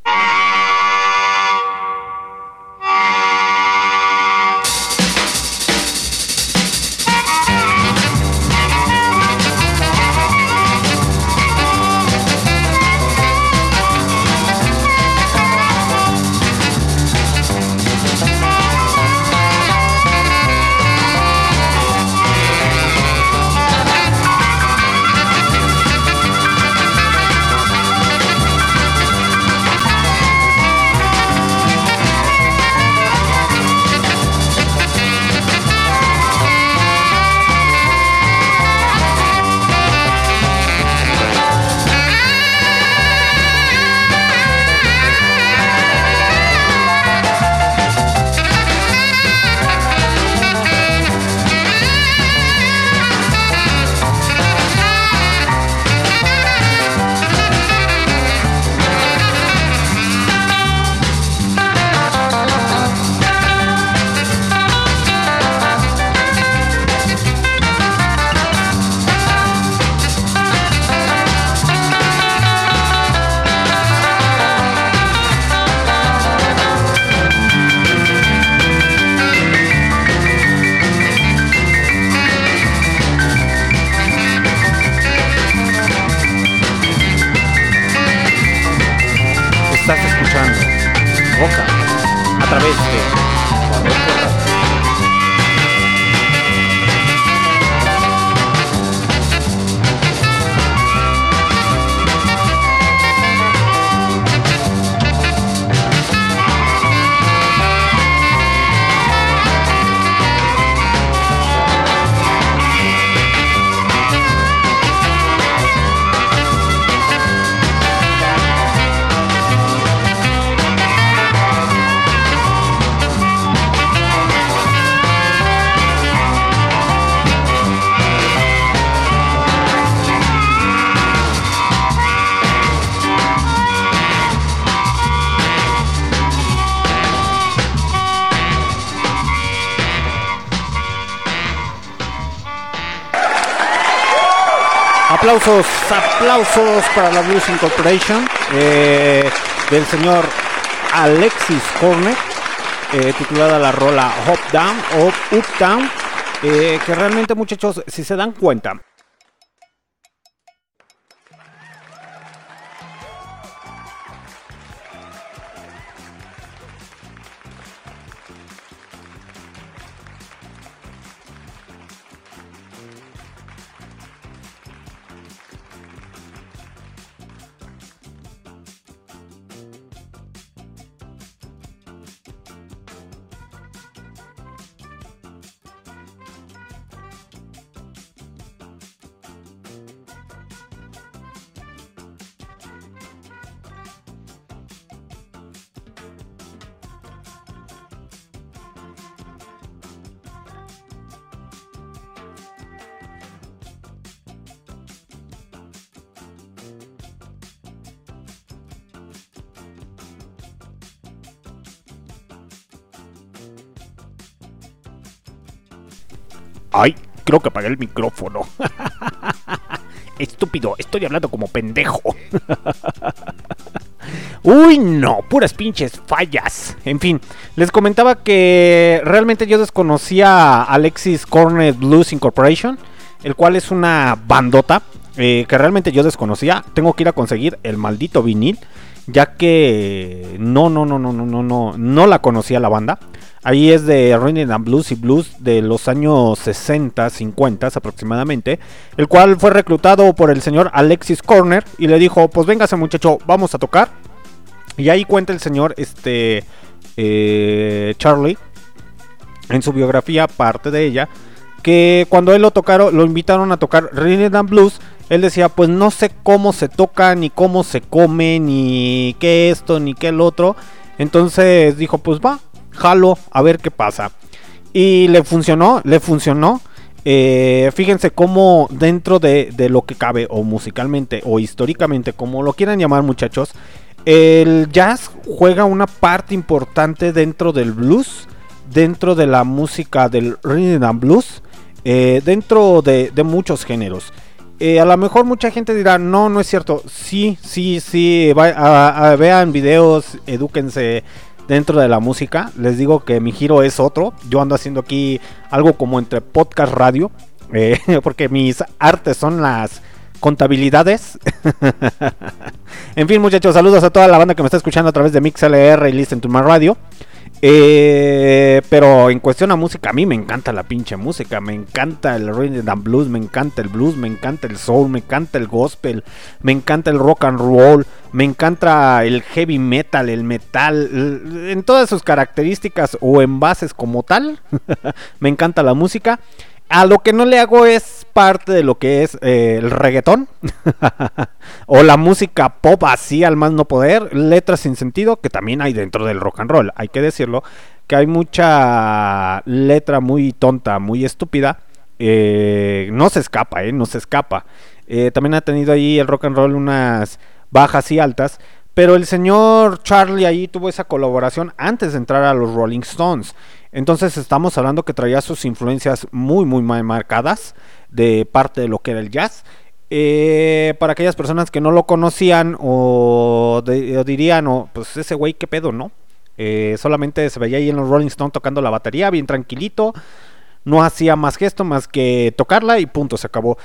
A: Aplausos para la Blues Incorporation eh, del señor Alexis Cornet, eh, titulada la rola Hop Down o Up Down, eh, que realmente muchachos, si se dan cuenta, creo que apagué el micrófono. *laughs* Estúpido, estoy hablando como pendejo. *laughs* Uy, no, puras pinches fallas. En fin, les comentaba que realmente yo desconocía Alexis Cornet Blues Incorporation, el cual es una bandota eh, que realmente yo desconocía. Tengo que ir a conseguir el maldito vinil, ya que no, no, no, no, no, no, no, no la conocía la banda. Ahí es de Rhythm and Blues y Blues de los años 60, 50 aproximadamente, el cual fue reclutado por el señor Alexis Corner y le dijo, pues véngase muchacho, vamos a tocar. Y ahí cuenta el señor este eh, Charlie en su biografía, parte de ella, que cuando él lo tocaron, lo invitaron a tocar Rhythm and Blues, él decía, pues no sé cómo se toca, ni cómo se come, ni qué esto, ni qué el otro. Entonces dijo, pues va, jalo a ver qué pasa. Y le funcionó, le funcionó. Eh, fíjense cómo dentro de, de, lo que cabe, o musicalmente, o históricamente, como lo quieran llamar muchachos, el jazz juega una parte importante dentro del blues, dentro de la música del rhythm and blues, eh, dentro de, de, muchos géneros. Eh, a lo mejor mucha gente dirá, no, no es cierto. Sí, sí, sí, va, vean videos, edúquense dentro de la música. Les digo que mi giro es otro. Yo ando haciendo aquí algo como entre podcast radio. Eh, *laughs* porque mis artes son las contabilidades. *laughs* en fin, muchachos, saludos a toda la banda que me está escuchando a través de MixLR y Listen to My Radio. Eh, pero en cuestión a música, a mí me encanta la pinche música. Me encanta el rhythm and blues, me encanta el blues, me encanta el soul, me encanta el gospel, me encanta el rock and roll, me encanta el heavy metal, el metal, en todas sus características o envases como tal. *laughs* me encanta la música. A lo que no le hago es parte de lo que es eh, el reggaetón *laughs* o la música pop así al más no poder, letras sin sentido que también hay dentro del rock and roll, hay que decirlo, que hay mucha letra muy tonta, muy estúpida, eh, no se escapa, eh, no se escapa. Eh, también ha tenido ahí el rock and roll unas bajas y altas, pero el señor Charlie ahí tuvo esa colaboración antes de entrar a los Rolling Stones. Entonces estamos hablando que traía sus influencias muy muy marcadas de parte de lo que era el jazz. Eh, para aquellas personas que no lo conocían o, de, o dirían, o, pues ese güey qué pedo, ¿no? Eh, solamente se veía ahí en los Rolling Stones tocando la batería, bien tranquilito. No hacía más gesto más que tocarla y punto, se acabó.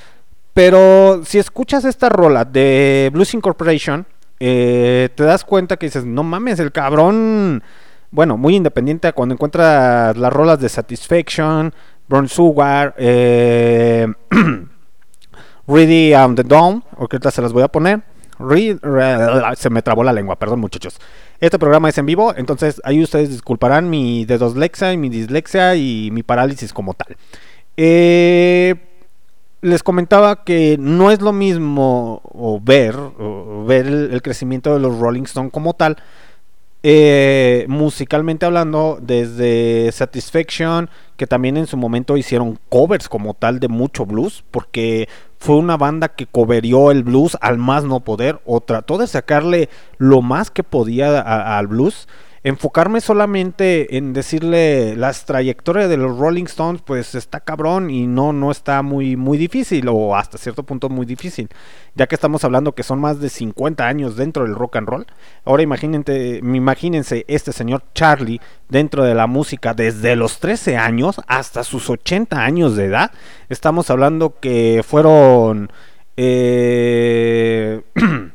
A: Pero si escuchas esta rola de Blues Incorporation, eh, te das cuenta que dices, no mames, el cabrón bueno, muy independiente cuando encuentras las rolas de Satisfaction, Burn Sugar, eh, *clears throat* Ready on the Dawn, ahorita se las voy a poner. Se me trabó la lengua, perdón muchachos. Este programa es en vivo, entonces ahí ustedes disculparán mi dedoslexia y mi dislexia y mi parálisis como tal. Eh, les comentaba que no es lo mismo o ver, o ver el crecimiento de los Rolling Stone como tal, eh, musicalmente hablando, desde Satisfaction, que también en su momento hicieron covers como tal de mucho blues, porque fue una banda que coverió el blues al más no poder, o trató de sacarle lo más que podía al blues. Enfocarme solamente en decirle las trayectorias de los Rolling Stones, pues está cabrón y no, no está muy, muy difícil o hasta cierto punto muy difícil, ya que estamos hablando que son más de 50 años dentro del rock and roll. Ahora imagínense, imagínense este señor Charlie dentro de la música desde los 13 años hasta sus 80 años de edad. Estamos hablando que fueron... eh, *clears throat*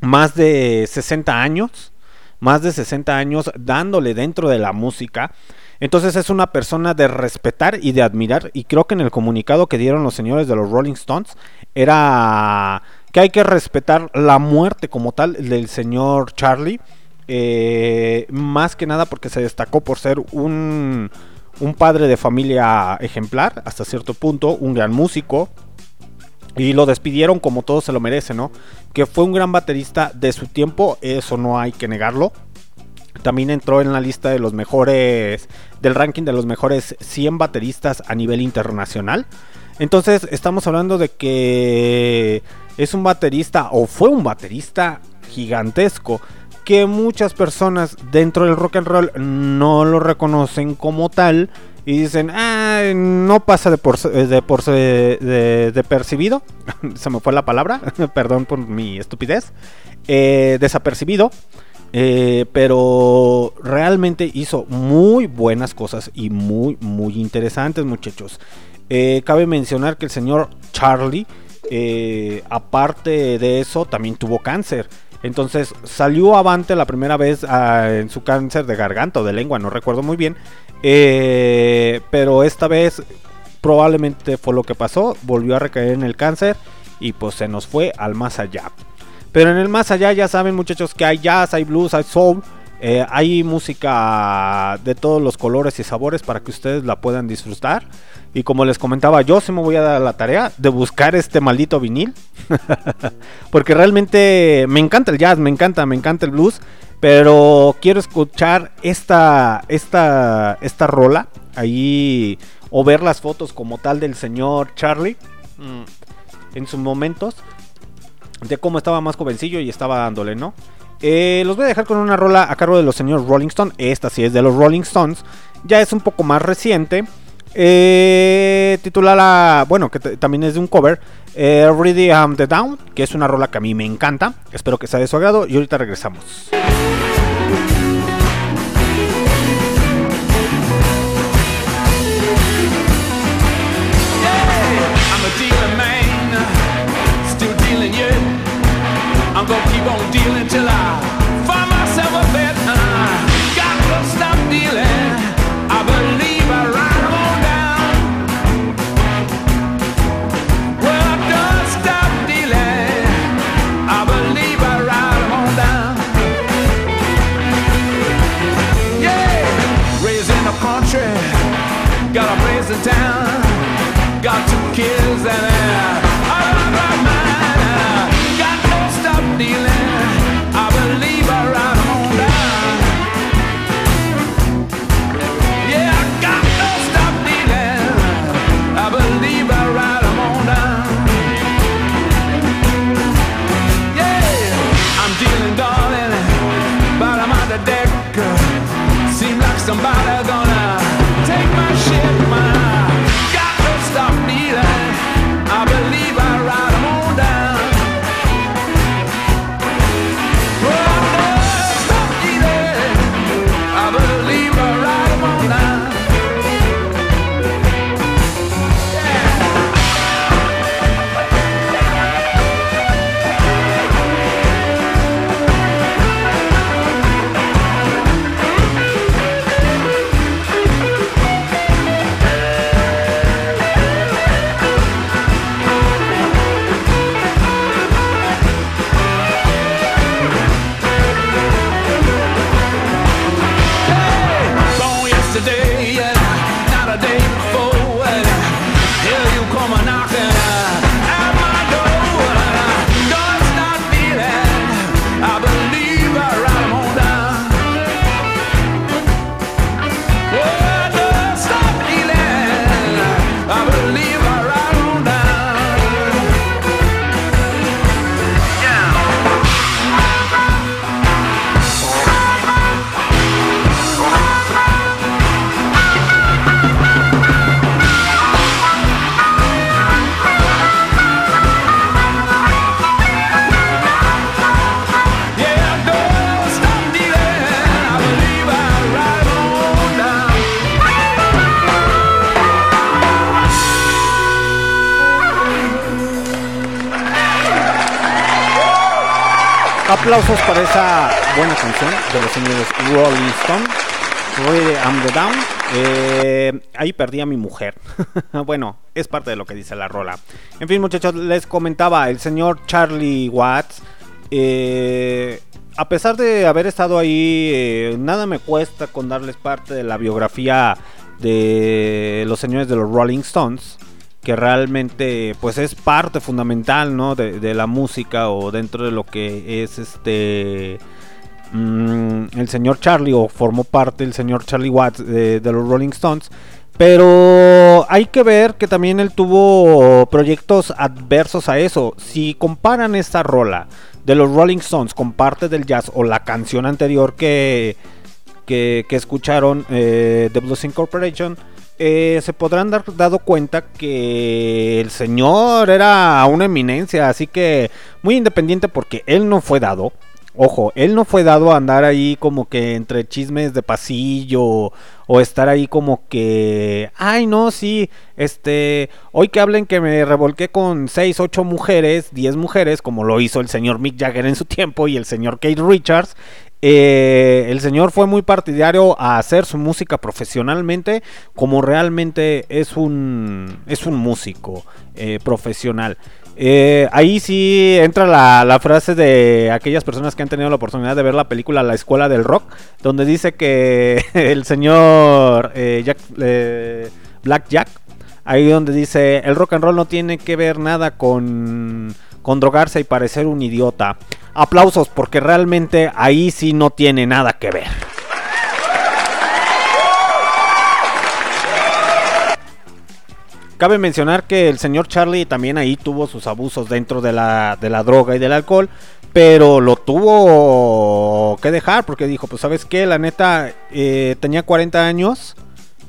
A: más de 60 años, más de 60 años dándole dentro de la música. Entonces es una persona de respetar y de admirar y creo que en el comunicado que dieron los señores de los Rolling Stones era que hay que respetar la muerte como tal del señor Charlie. eh, más que nada porque se destacó por ser un, un padre de familia ejemplar hasta cierto punto, un gran músico, y lo despidieron como todo se lo merece, ¿no? Que fue un gran baterista de su tiempo, eso no hay que negarlo. También entró en la lista de los mejores, del ranking de los mejores 100 bateristas a nivel internacional. Entonces estamos hablando de que es un baterista o fue un baterista gigantesco que muchas personas dentro del rock and roll no lo reconocen como tal y dicen, ah, no pasa de por, de, por de, de percibido, *laughs* se me fue la palabra, *laughs* perdón por mi estupidez, eh, desapercibido, eh, pero realmente hizo muy buenas cosas y muy, muy interesantes muchachos. Eh, cabe mencionar que el señor Charlie, eh, aparte de eso, también tuvo cáncer. Entonces salió avante la primera vez ah, en su cáncer de garganta o de lengua, no recuerdo muy bien. Eh, pero esta vez probablemente fue lo que pasó. Volvió a recaer en el cáncer y pues se nos fue al más allá. Pero en el más allá ya saben muchachos que hay jazz, hay blues, hay soul. eh, hay música de todos los colores y sabores para que ustedes la puedan disfrutar. Y como les comentaba, yo sí me voy a dar la tarea de buscar este maldito vinil. *laughs* Porque realmente me encanta el jazz, me encanta, me encanta el blues. Pero quiero escuchar esta, esta, esta rola ahí o ver las fotos como tal del señor Charlie mm, en sus momentos de cómo estaba más jovencillo y estaba dándole, ¿no? Eh, los voy a dejar con una rola a cargo de los señores Rolling Stones. Esta sí es de los Rolling Stones. Ya es un poco más reciente. Eh, titulada, bueno, que también es de un cover. Eh, Ready I'm the Down, que es una rola que a mí me encanta. Espero que sea de su agrado y ahorita regresamos.
C: I'm gonna keep on dealing till
A: Aplausos para esa buena canción de los señores Rolling Stone. Really I'm the Down. Eh, ahí perdí a mi mujer. *laughs* bueno, es parte de lo que dice la rola. En fin, muchachos, les comentaba el señor Charlie Watts. eh, a pesar de haber estado ahí, eh, nada me cuesta con darles parte de la biografía de los señores de los Rolling Stones que realmente pues es parte fundamental ¿no? de, la música o dentro de lo que es este mm, el señor Charlie o formó parte el señor Charlie Watts de, los Rolling Stones pero hay que ver que también él tuvo proyectos adversos a eso si comparan esta rola de los Rolling Stones con parte del jazz o la canción anterior que que, que escucharon eh, The Blues Incorporation, eh, se podrán dar dado cuenta que el señor era una eminencia, así que muy independiente porque él no fue dado. Ojo, él no fue dado a andar ahí como que entre chismes de pasillo o estar ahí como que, ay no, sí, este, hoy que hablen que me revolqué con 6, 8 mujeres, 10 mujeres, como lo hizo el señor Mick Jagger en su tiempo y el señor Kate Richards, eh, el señor fue muy partidario a hacer su música profesionalmente como realmente es un, es un músico eh, profesional. Eh, ahí sí entra la, la frase de aquellas personas que han tenido la oportunidad de ver la película La Escuela del Rock, donde dice que *laughs* el señor Jack, Black Jack, ahí donde dice, el rock and roll no tiene que ver nada con, con drogarse y parecer un idiota. Aplausos porque realmente ahí sí no tiene nada que ver. Cabe mencionar que el señor Charlie también ahí tuvo sus abusos dentro de la, de la droga y del alcohol, pero lo tuvo que dejar porque dijo, pues sabes qué, la neta, eh, tenía 40 años,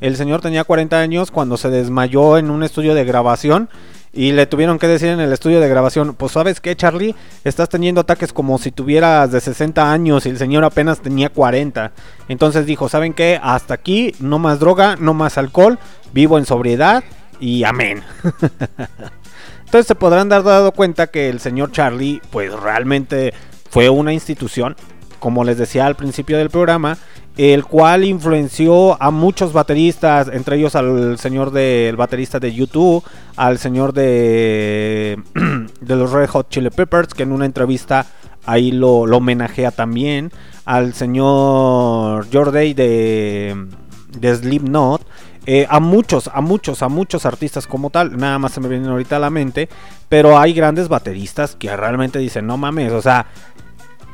A: el señor tenía 40 años cuando se desmayó en un estudio de grabación y le tuvieron que decir en el estudio de grabación, pues sabes qué Charlie, estás teniendo ataques como si tuvieras de 60 años y el señor apenas tenía 40. Entonces dijo, ¿saben qué? Hasta aquí, no más droga, no más alcohol, vivo en sobriedad y amén. *laughs* Entonces se podrán dar dado cuenta que el señor Charlie pues realmente fue una institución, como les decía al principio del programa, el cual influenció a muchos bateristas, entre ellos al señor del baterista de YouTube, al señor de, *clears throat* de los Red Hot Chili Peppers, que en una entrevista ahí lo, lo homenajea también, al señor Jorday de, de Slipknot, eh, a muchos, a muchos, a muchos artistas como tal, nada más se me vienen ahorita a la mente, pero hay grandes bateristas que realmente dicen, no mames, o sea,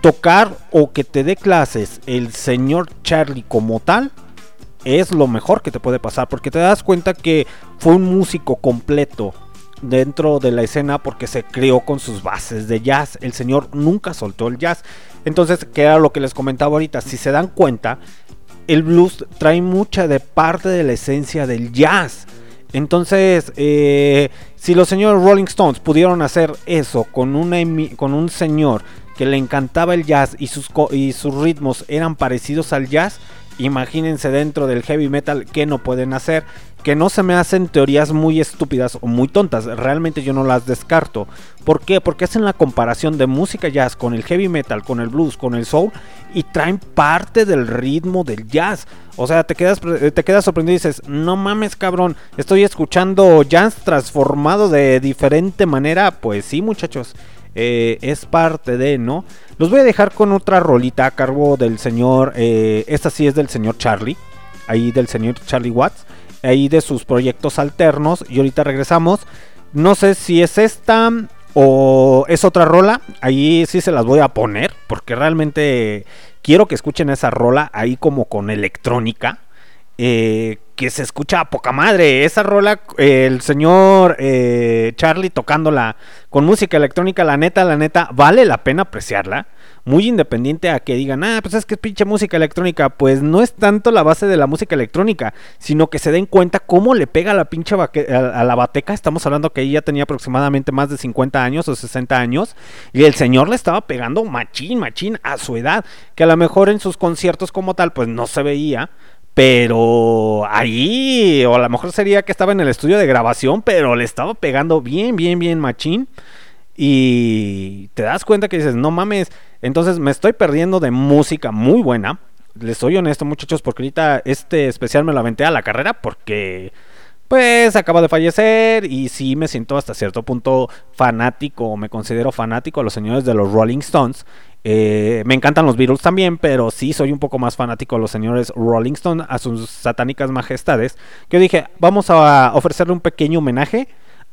A: tocar o que te dé clases el señor Charlie como tal es lo mejor que te puede pasar porque te das cuenta que fue un músico completo dentro de la escena porque se creó con sus bases de jazz. El señor nunca soltó el jazz. Entonces, que era lo que les comentaba ahorita, si se dan cuenta, el blues trae mucha de parte de la esencia del jazz. Entonces, eh, si los señores Rolling Stones pudieron hacer eso con, con un señor que le encantaba el jazz y sus, y sus ritmos eran parecidos al jazz, imagínense dentro del heavy metal que no pueden hacer. Que no se me hacen teorías muy estúpidas o muy tontas, realmente yo no las descarto. ¿Por qué? Porque hacen la comparación de música jazz con el heavy metal, con el blues, con el soul y traen parte del ritmo del jazz. O sea, te quedas, pre- te quedas sorprendido y dices, no mames cabrón, estoy escuchando jazz transformado de diferente manera. Pues sí muchachos, eh, es parte de, ¿no? Los voy a dejar con otra rolita a cargo del señor, eh, esta sí es del señor Charlie, ahí del señor Charlie Watts, ahí de sus proyectos alternos y ahorita regresamos. No sé si es esta o es otra rola, ahí sí se las voy a poner porque realmente quiero que escuchen esa rola ahí como con electrónica. Eh, que se escucha a poca madre. Esa rola, el señor eh, Charlie tocándola con música electrónica, la neta, la neta, vale la pena apreciarla. Muy independiente a que digan, ah, pues es que es pinche música electrónica. Pues no es tanto la base de la música electrónica, sino que se den cuenta cómo le pega a la pinche a la bateca. Estamos hablando que ella tenía aproximadamente más de 50 años o 60 años. Y el señor le estaba pegando machín, machín a su edad. Que a lo mejor en sus conciertos como tal, pues no se veía. Pero ahí, o a lo mejor sería que estaba en el estudio de grabación, pero le estaba pegando bien, bien, bien machín. y te das cuenta que dices, no mames, entonces me estoy perdiendo de música muy buena. Les soy honesto, muchachos, porque ahorita este especial me lo aventé a la carrera porque pues acaba de fallecer y sí me siento hasta cierto punto fanático, o me considero fanático a los señores de los Rolling Stones. Eh, me encantan los Beatles también, pero sí soy un poco más fanático a los señores Rolling Stones, a sus satánicas majestades. Que yo dije, vamos a ofrecerle un pequeño homenaje.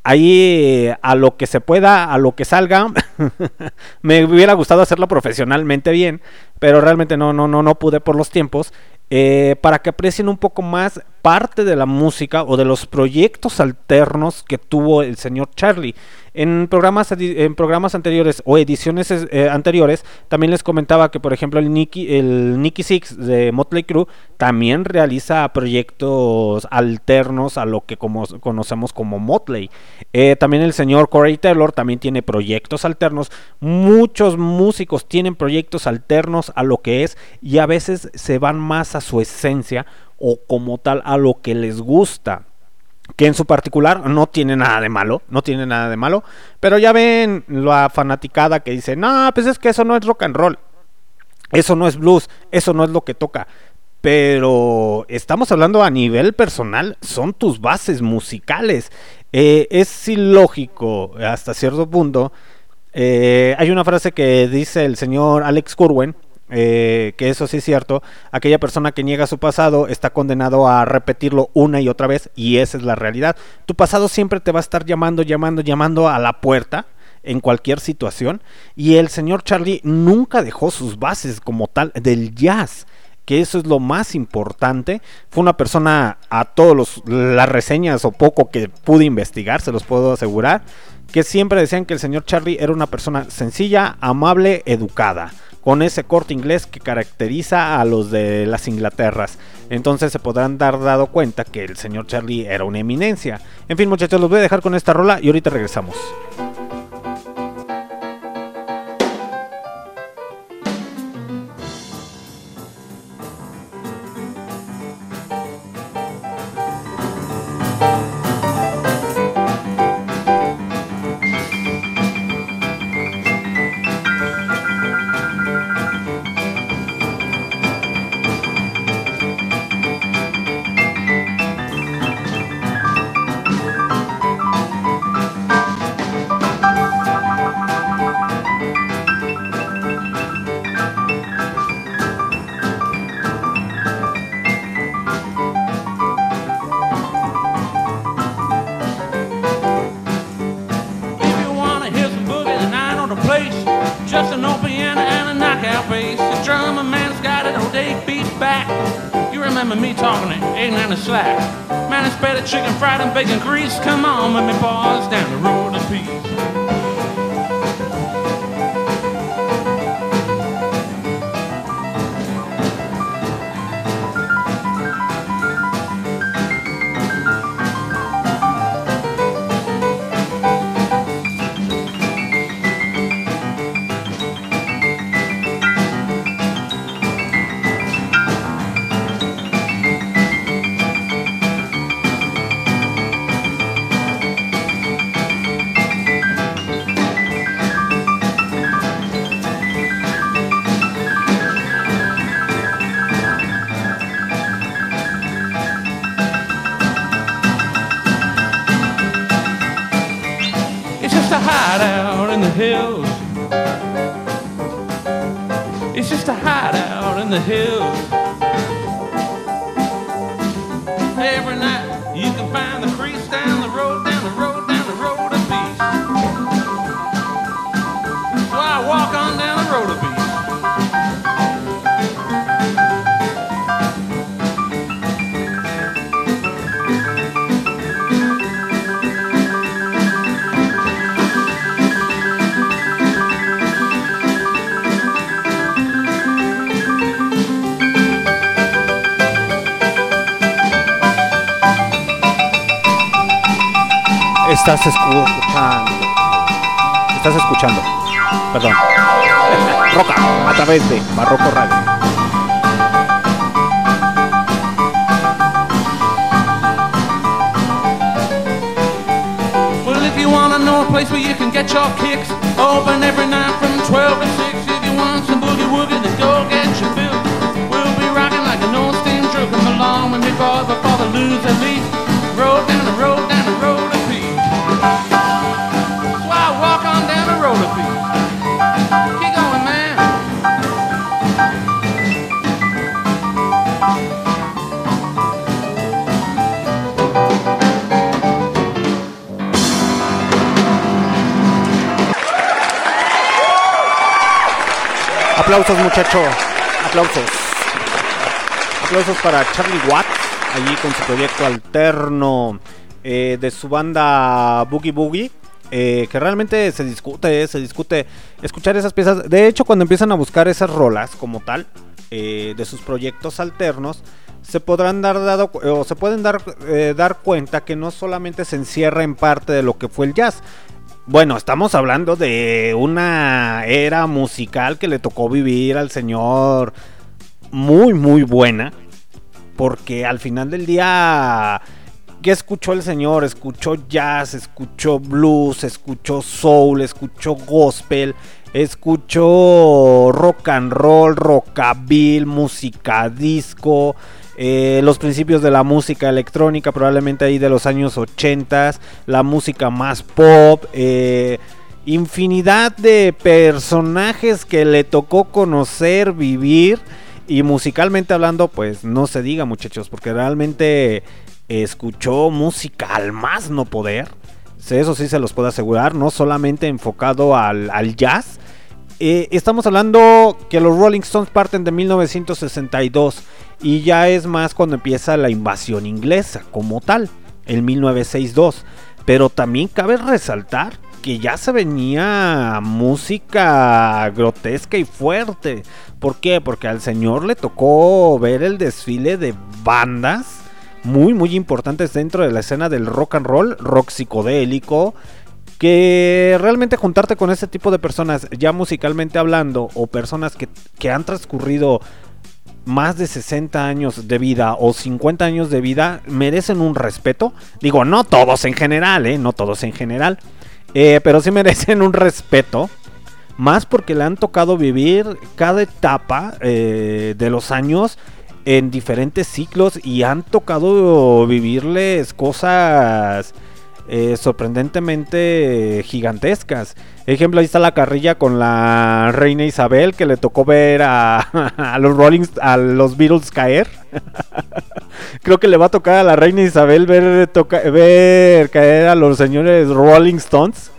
A: Ahí eh, a lo que se pueda, a lo que salga. *laughs* me hubiera gustado hacerlo profesionalmente bien, pero realmente no, no, no, no pude por los tiempos. Eh, para que aprecien un poco más parte de la música o de los proyectos alternos que tuvo el señor Charlie. En programas, en programas anteriores o ediciones eh, anteriores también les comentaba que por ejemplo el Nicky, el Nicky Six de Motley Crue también realiza proyectos alternos a lo que conocemos como Motley. Eh, también el señor Corey Taylor también tiene proyectos alternos. Muchos músicos tienen proyectos alternos a lo que es y a veces se van más a su esencia o como tal a lo que les gusta que en su particular no tiene nada de malo, no tiene nada de malo, pero ya ven la fanaticada que dice, no, pues es que eso no es rock and roll, eso no es blues, eso no es lo que toca, pero estamos hablando a nivel personal, son tus bases musicales, Eh, es ilógico hasta cierto punto, eh, hay una frase que dice el señor Alex Curwen, eh, que eso sí es cierto, aquella persona que niega su pasado está condenado a repetirlo una y otra vez y esa es la realidad. Tu pasado siempre te va a estar llamando, llamando, llamando a la puerta en cualquier situación y el señor Charlie nunca dejó sus bases como tal del jazz que eso es lo más importante. Fue una persona a todos los las reseñas o poco que pude investigar, se los puedo asegurar, que siempre decían que el señor Charlie era una persona sencilla, amable, educada, con ese corte inglés que caracteriza a los de las Inglaterras. Entonces se podrán dar dado cuenta que el señor Charlie era una eminencia. En fin, muchachos, los voy a dejar con esta rola y ahorita regresamos.
C: The hills.
A: Estás escuchando. Estás escuchando. Perdón. *laughs* Roca, a través de Barroco Radio.
C: Well, if you wanna know a place where you can get your kicks, open every night
A: Aplausos, muchacho. Aplausos. Aplausos para Charlie Watts, allí con su proyecto alterno eh, de su banda Boogie Boogie. eh, que realmente se discute, eh, se discute escuchar esas piezas. De hecho, cuando empiezan a buscar esas rolas como tal, eh, de sus proyectos alternos, se podrán dar dado cu- o se pueden dar, eh, dar cuenta que no solamente se encierra en parte de lo que fue el jazz. Bueno, estamos hablando de una era musical que le tocó vivir al señor muy, muy buena. Porque al final del día, ¿qué escuchó el señor? Escuchó jazz, escuchó blues, escuchó soul, escuchó gospel, escuchó rock and roll, rockabilly, música disco. Eh, los principios de la música electrónica, probablemente ahí de los años 80, la música más pop, eh, infinidad de personajes que le tocó conocer, vivir. Y musicalmente hablando, pues no se diga muchachos, porque realmente escuchó música al más no poder. Eso sí se los puedo asegurar, no solamente enfocado al, al jazz. Eh, estamos hablando que los Rolling Stones parten de 1962 y ya es más cuando empieza la invasión inglesa como tal, en 1962. Pero también cabe resaltar que ya se venía música grotesca y fuerte. ¿Por qué? Porque al señor le tocó ver el desfile de bandas muy muy importantes dentro de la escena del rock and roll, rock psicodélico, que realmente juntarte con ese tipo de personas, ya musicalmente hablando, o personas que, que han transcurrido más de 60 años de vida o 50 años de vida, merecen un respeto. Digo, no todos en general, ¿eh? No todos en general. Eh, pero sí *laughs* merecen un respeto. Más porque le han tocado vivir cada etapa eh, de los años en diferentes ciclos y han tocado vivirles cosas eh, sorprendentemente gigantescas. Ejemplo, ahí está la carrilla con la reina Isabel que le tocó ver a, *laughs* los Rolling, a los Beatles caer. *laughs* Creo que le va a tocar a la reina Isabel ver, toca- ver caer a los señores Rolling Stones.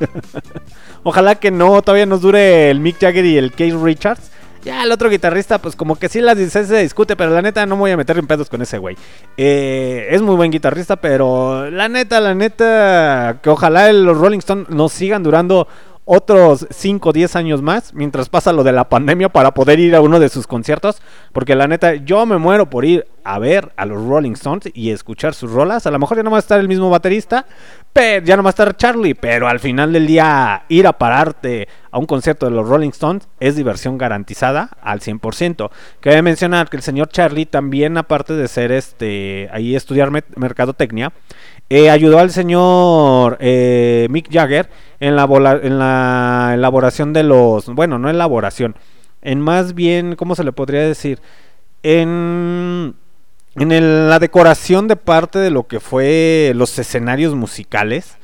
A: *laughs* Ojalá que no, todavía nos dure el Mick Jagger y el Keith Richards. Ya el otro guitarrista, pues como que sí la dice, se discute, pero la neta no me voy a meter en pedos con ese güey. Eh, es muy buen guitarrista, pero la neta, la neta, que ojalá los Rolling Stones nos sigan durando otros 5 o 10 años más, mientras pasa lo de la pandemia, para poder ir a uno de sus conciertos. Porque la neta, yo me muero por ir a ver a los Rolling Stones y escuchar sus rolas. A lo mejor ya no va a estar el mismo baterista, pero ya no va a estar Charlie, pero al final del día ir a pararte a un concierto de los Rolling Stones es diversión garantizada al 100%. Cabe mencionar que el señor Charlie también aparte de ser este ahí estudiar mercadotecnia, eh, ayudó al señor eh, Mick Jagger en la, elaboración de los, bueno, no elaboración, en más bien, ¿cómo se le podría decir? En en la decoración de parte de lo que fue los escenarios musicales,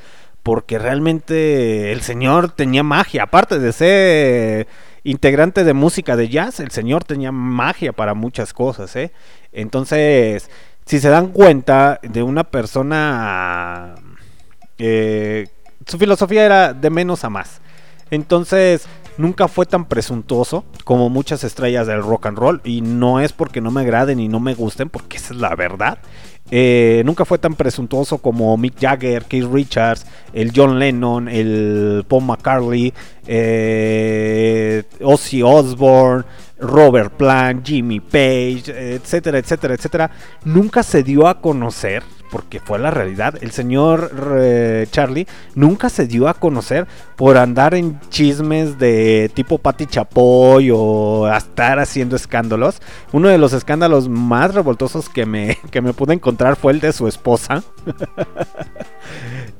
A: porque realmente el señor tenía magia, aparte de ser integrante de música de jazz, el señor tenía magia para muchas cosas, ¿eh? Entonces, si se dan cuenta de una persona, eh, su filosofía era de menos a más. Entonces, nunca fue tan presuntuoso como muchas estrellas del rock and roll. Y no es porque no me agraden y no me gusten, porque esa es la verdad. Eh, nunca fue tan presuntuoso como Mick Jagger, Keith Richards, el John Lennon, el Paul McCartney, eh, Ozzy Osbourne, Robert Plant, Jimmy Page, etcétera, etcétera, etcétera. Nunca se dio a conocer, porque fue la realidad. El señor eh, Charlie nunca se dio a conocer por andar en chismes de tipo Patti Chapoy o estar haciendo escándalos. Uno de los escándalos más revoltosos que me, *laughs* que me pude encontrar fue el de su esposa. *laughs*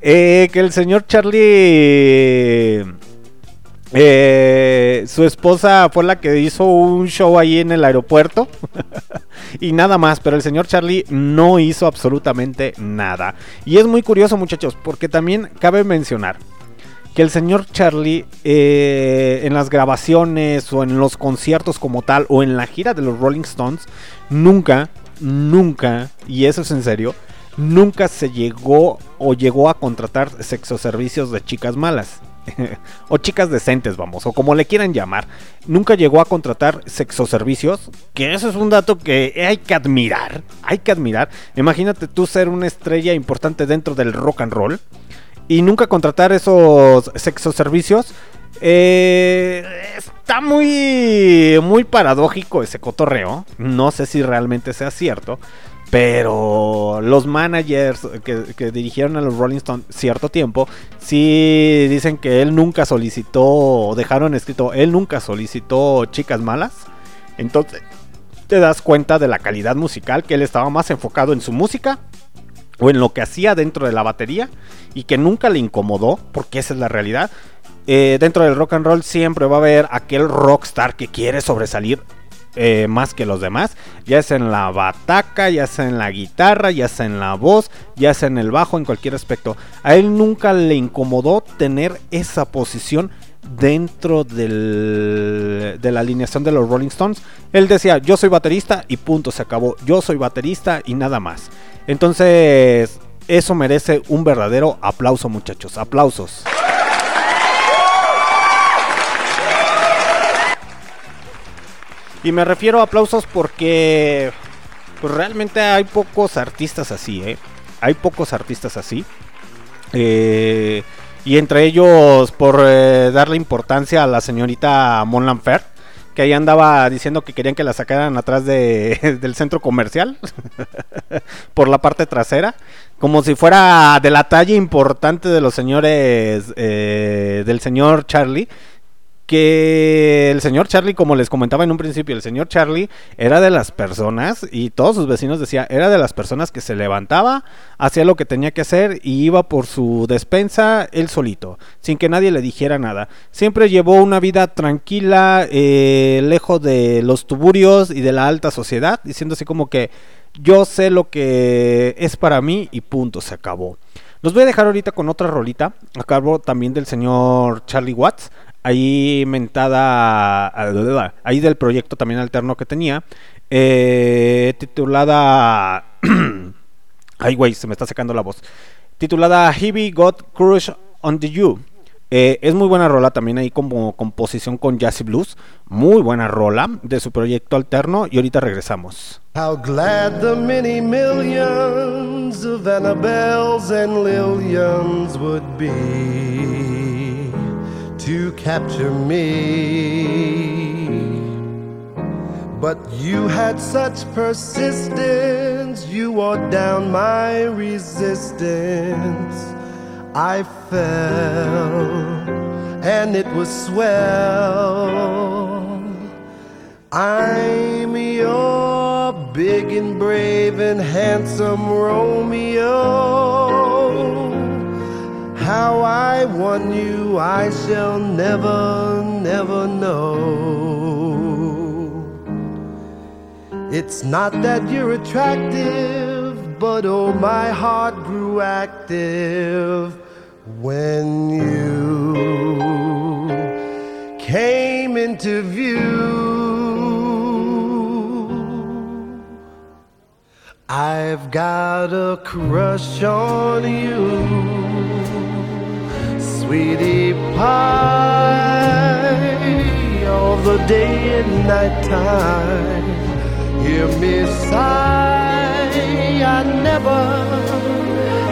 A: Eh, que el señor Charlie. Eh, su esposa fue la que hizo un show ahí en el aeropuerto. *laughs* y nada más, pero el señor Charlie no hizo absolutamente nada. Y es muy curioso, muchachos, porque también cabe mencionar que el señor Charlie eh, en las grabaciones o en los conciertos como tal o en la gira de los Rolling Stones nunca, nunca, y eso es en serio, nunca se llegó o llegó a contratar sexoservicios de chicas malas. *laughs* o chicas decentes, vamos, o como le quieran llamar. Nunca llegó a contratar sexoservicios, que eso es un dato que hay que admirar, hay que admirar. Imagínate tú ser una estrella importante dentro del rock and roll y nunca contratar esos sexoservicios. Eh, está muy, muy paradójico ese cotorreo. No sé si realmente sea cierto. Pero los managers que, dirigieron a los Rolling Stones cierto tiempo, sí dicen que él nunca solicitó, dejaron escrito, él nunca solicitó chicas malas. Entonces te das cuenta de la calidad musical, que él estaba más enfocado en su música o en lo que hacía dentro de la batería y que nunca le incomodó, porque esa es la realidad. Eh, dentro del rock and roll siempre va a haber aquel rockstar que quiere sobresalir eh, más que los demás, ya sea en la bataca, ya sea en la guitarra, ya sea en la voz, ya sea en el bajo, en cualquier aspecto. A él nunca le incomodó tener esa posición dentro del- de la alineación de los Rolling Stones. Él decía, yo soy baterista y punto, se acabó. Yo soy baterista y nada más. Entonces, eso merece un verdadero aplauso, muchachos. Aplausos. Y me refiero a aplausos porque pues, realmente hay pocos artistas así, ¿eh? Hay pocos artistas así. Eh, y entre ellos, por eh, darle importancia a la señorita Mon Laferte, que ahí andaba diciendo que querían que la sacaran atrás de- *laughs* del centro comercial, *laughs* por la parte trasera, como si fuera de la talla importante de los señores, eh, del señor Charlie. Que el señor Charlie, como les comentaba en un principio, el señor Charlie era de las personas, y todos sus vecinos decían, era de las personas que se lejos hacía lo que tenía que hacer y iba por su despensa él solito, sin que nadie le dijera nada. Siempre llevó una vida tranquila, eh, lejos de los tuburios y de la alta sociedad, diciendo así como que yo sé lo que es para mí y punto, se acabó. Los voy a dejar ahorita con otra rolita, a cargo también del señor Charlie Watts, ahí mentada, ahí del proyecto también alterno que tenía, eh, titulada... *clears throat* Ay, güey, se me está secando la voz. Titulada Heavy Got Crush on the You. Eh, es muy buena rola también ahí como composición con jazz y blues. Muy buena rola de su proyecto alterno y ahorita regresamos.
D: How glad the many millions of Annabelles and Lillians would be to capture me. But you had such persistence, you wore down my resistance. I fell, and it was swell. I'm your big and brave and handsome Romeo. How I won you, I shall never, never know. It's not that you're attractive, but oh, my heart grew active when you came into view. I've got a crush on you, sweetie pie, all the day and night time. Hear me sigh, I never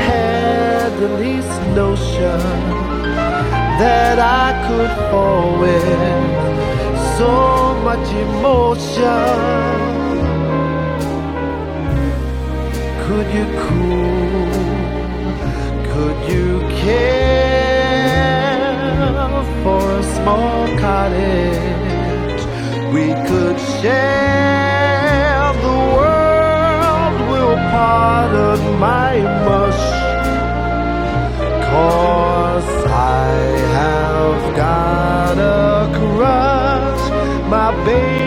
D: had the least notion that I could fall with so much emotion. Could you cool? Could you care small cottage we could share. The world will pardon my mush, cause I have got a crush, my baby.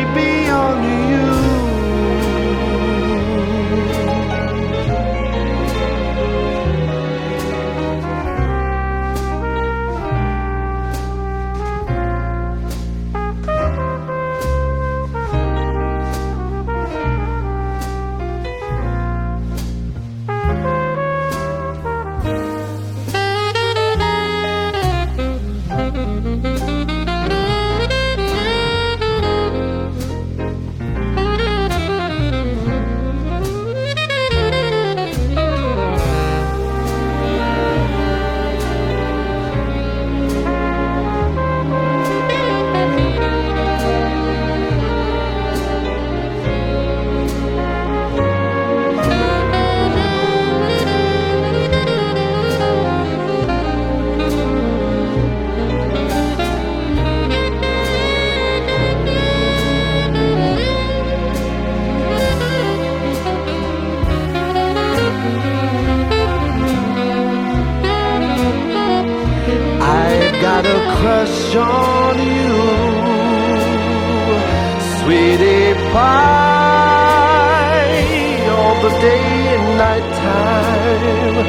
D: Day and night time.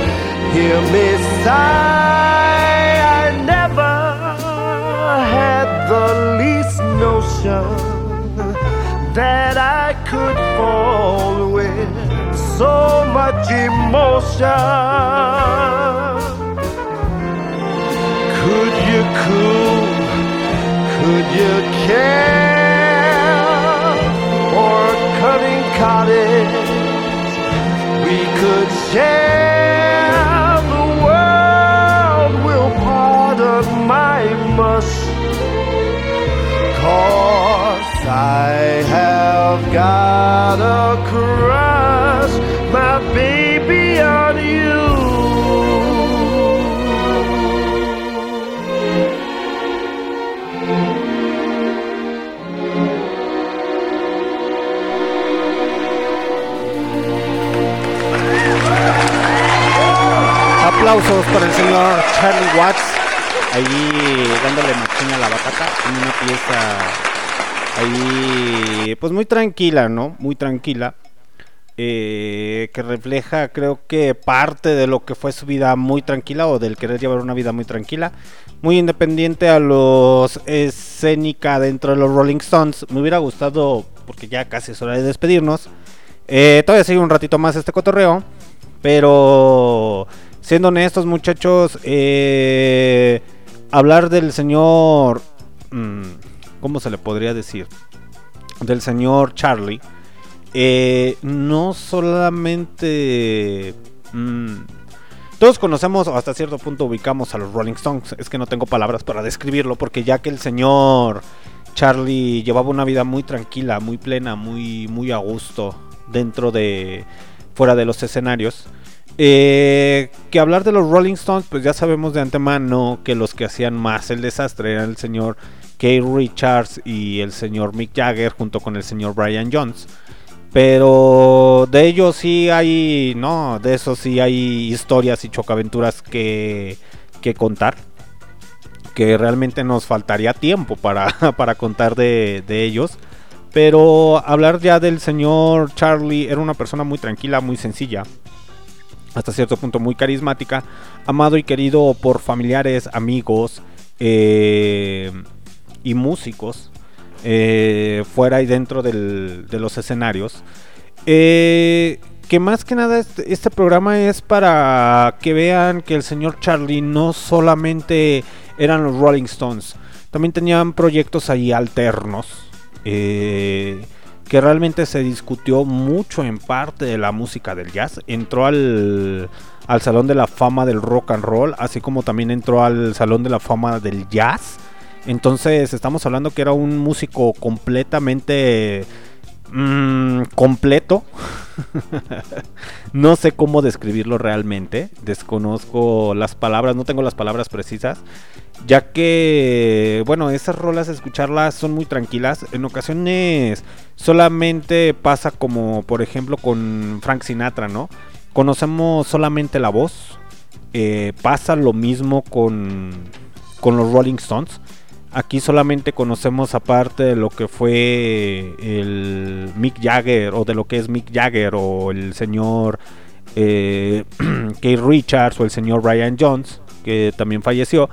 D: Hear me sigh, I never had the least notion that I could fall with so much emotion. Could you cool? Could you care could share the world. Will pardon my mush. Cause I have got a
A: Aplausos para el señor Charlie Watts. Ahí dándole machina a la batata en una pieza ahí, pues muy tranquila, ¿no? Muy tranquila. eh, que refleja, creo que parte de lo que fue su vida muy tranquila o del querer llevar una vida muy tranquila, muy independiente a los escénica dentro de los Rolling Stones. Me hubiera gustado, porque ya casi es hora de despedirnos. eh, todavía sigue un ratito más este cotorreo, pero siendo honestos, muchachos, eh, hablar del señor. mm, ¿Cómo se le podría decir? Del señor Charlie. eh, no solamente. mm, todos conocemos hasta cierto punto ubicamos a los Rolling Stones. Es que no tengo palabras para describirlo porque ya que el señor Charlie llevaba una vida muy tranquila, muy plena, muy, muy a gusto dentro de fuera de los escenarios. Eh, que hablar de los Rolling Stones, pues ya sabemos de antemano que los que hacían más el desastre eran el señor Keith Richards y el señor Mick Jagger junto con el señor Brian Jones. Pero de ellos sí hay, no, de eso sí hay historias y chocaventuras que, que contar. Que realmente nos faltaría tiempo para, *laughs* para contar de, de ellos. Pero hablar ya del señor Charlie era una persona muy tranquila, muy sencilla. Hasta cierto punto muy carismática. Amado y querido por familiares, amigos eh, y músicos. eh, fuera y dentro del- de los escenarios. Eh, que más que nada este, este programa es para que vean que el señor Charlie no solamente eran los Rolling Stones, también tenían proyectos ahí alternos. eh, que realmente se discutió mucho en parte de la música del jazz. Entró al, al Salón de la Fama del Rock and Roll, así como también entró al Salón de la Fama del Jazz. Entonces estamos hablando que era un músico completamente mm, completo. *laughs* no sé cómo describirlo realmente. Desconozco las palabras, no tengo las palabras precisas. Ya que, bueno, esas rolas, escucharlas son muy tranquilas. En ocasiones solamente pasa como, por ejemplo, con Frank Sinatra, ¿no? Conocemos solamente la voz. Eh, pasa lo mismo con con los Rolling Stones. Aquí solamente conocemos aparte de lo que fue el Mick Jagger o de lo que es Mick Jagger o el señor eh, *clears throat* Keith Richards o el señor Brian Jones, que también falleció.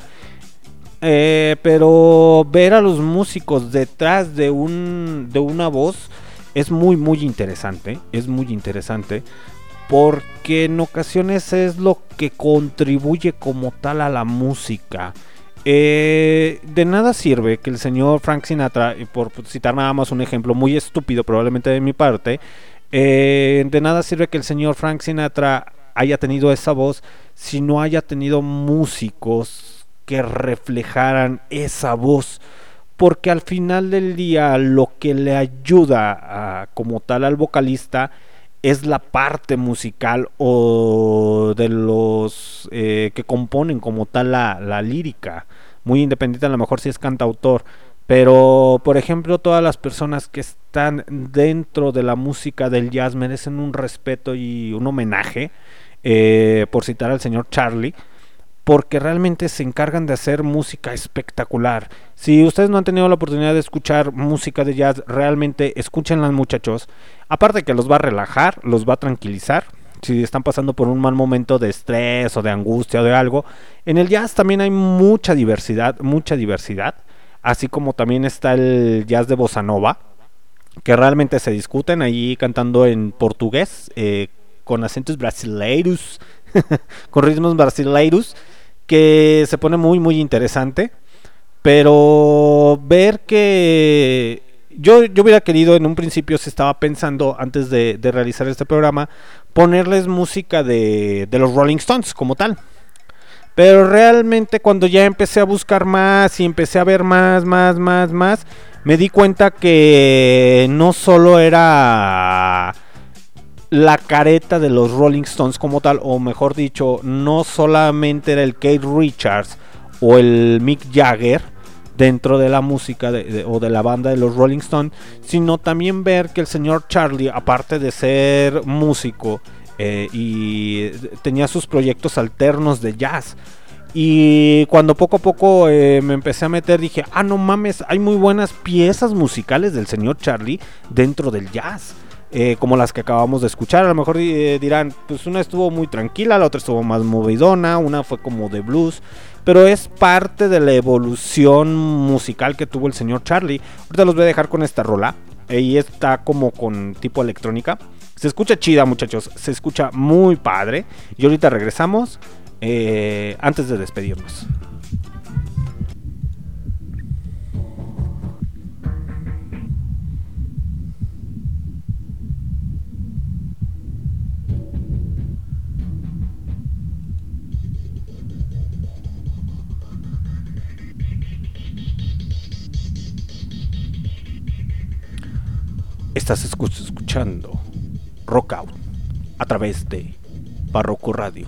A: Eh, pero ver a los músicos detrás de, un, de una voz es muy muy interesante. Es muy interesante. Porque en ocasiones es lo que contribuye como tal a la música. Eh, de nada sirve que el señor Frank Sinatra, y por citar nada más un ejemplo muy estúpido probablemente de mi parte, eh, de nada sirve que el señor Frank Sinatra haya tenido esa voz si no haya tenido músicos que reflejaran esa voz. Porque al final del día lo que le ayuda a- como tal al vocalista es la parte musical o de los eh, que componen como tal la, la lírica. Muy independiente a lo mejor si es cantautor. Pero, por ejemplo, todas las personas que están dentro de la música del jazz merecen un respeto y un homenaje, eh, por citar al señor Charlie, porque realmente se encargan de hacer música espectacular. Si ustedes no han tenido la oportunidad de escuchar música de jazz, realmente escúchenla muchachos. Aparte que los va a relajar, los va a tranquilizar. Si están pasando por un mal momento de estrés o de angustia o de algo. En el jazz también hay mucha diversidad, mucha diversidad. Así como también está el jazz de bossa nova, que realmente se discuten ahí cantando en portugués, eh, con acentos brasileiros, *laughs* con ritmos brasileiros, que se pone muy, muy interesante. Pero ver que yo, yo hubiera querido en un principio, se estaba pensando antes de, de realizar este programa, ponerles música de, de los Rolling Stones como tal. Pero realmente cuando ya empecé a buscar más y empecé a ver más, más, más, más, me di cuenta que no solo era la careta de los Rolling Stones como tal, o mejor dicho, no solamente era el Kate Richards o el Mick Jagger dentro de la música o de la banda de los Rolling Stones, sino también ver que el señor Charlie, aparte de ser músico eh, y tenía sus proyectos alternos de jazz, y cuando poco a poco eh, me empecé a meter, dije, ah, no mames, hay muy buenas piezas musicales del señor Charlie dentro del jazz. eh, como las que acabamos de escuchar, a lo mejor dirán, pues una estuvo muy tranquila, la otra estuvo más movidona, una fue como de blues, pero es parte de la evolución musical que tuvo el señor Charlie. Ahorita los voy a dejar con esta rola, eh, y está como con tipo electrónica. Se escucha chida, muchachos, se escucha muy padre. Y ahorita regresamos eh, antes de despedirnos. Estás escu- escuchando Rock Out a través de Barroco Radio.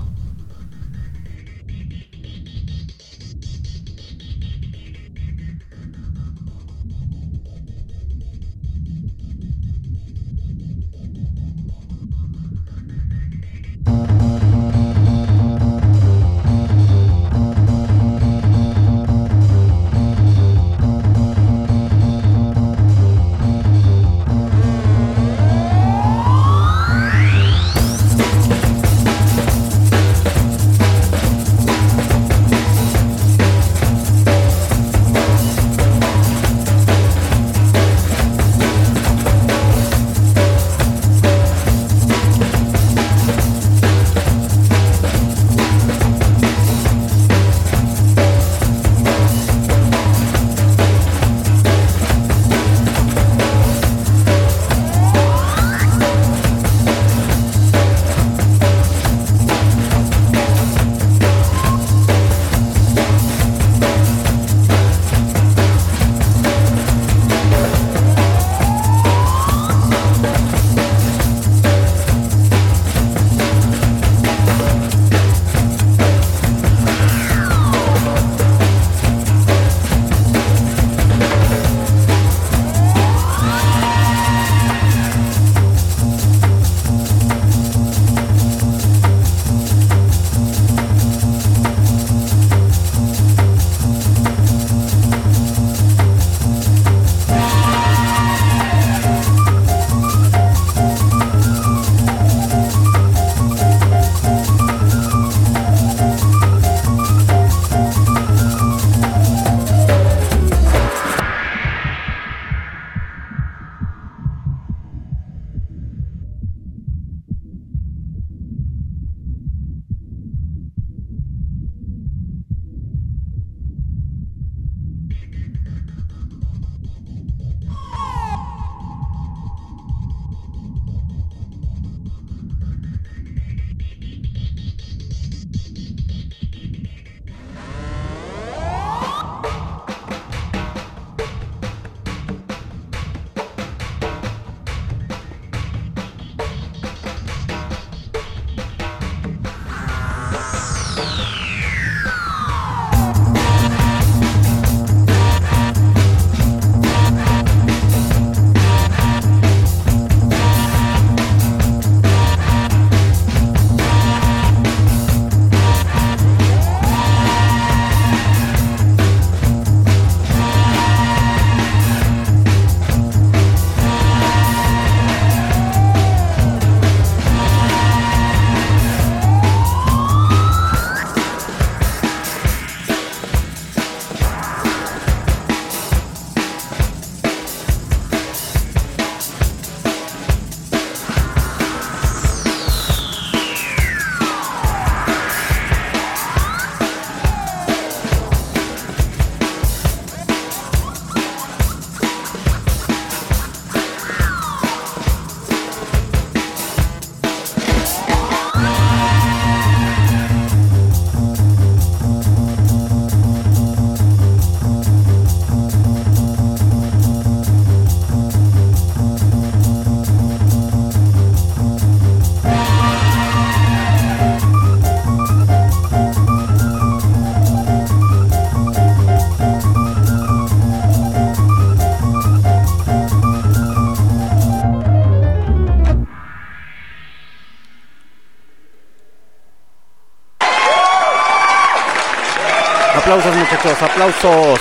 A: Muchachos, aplausos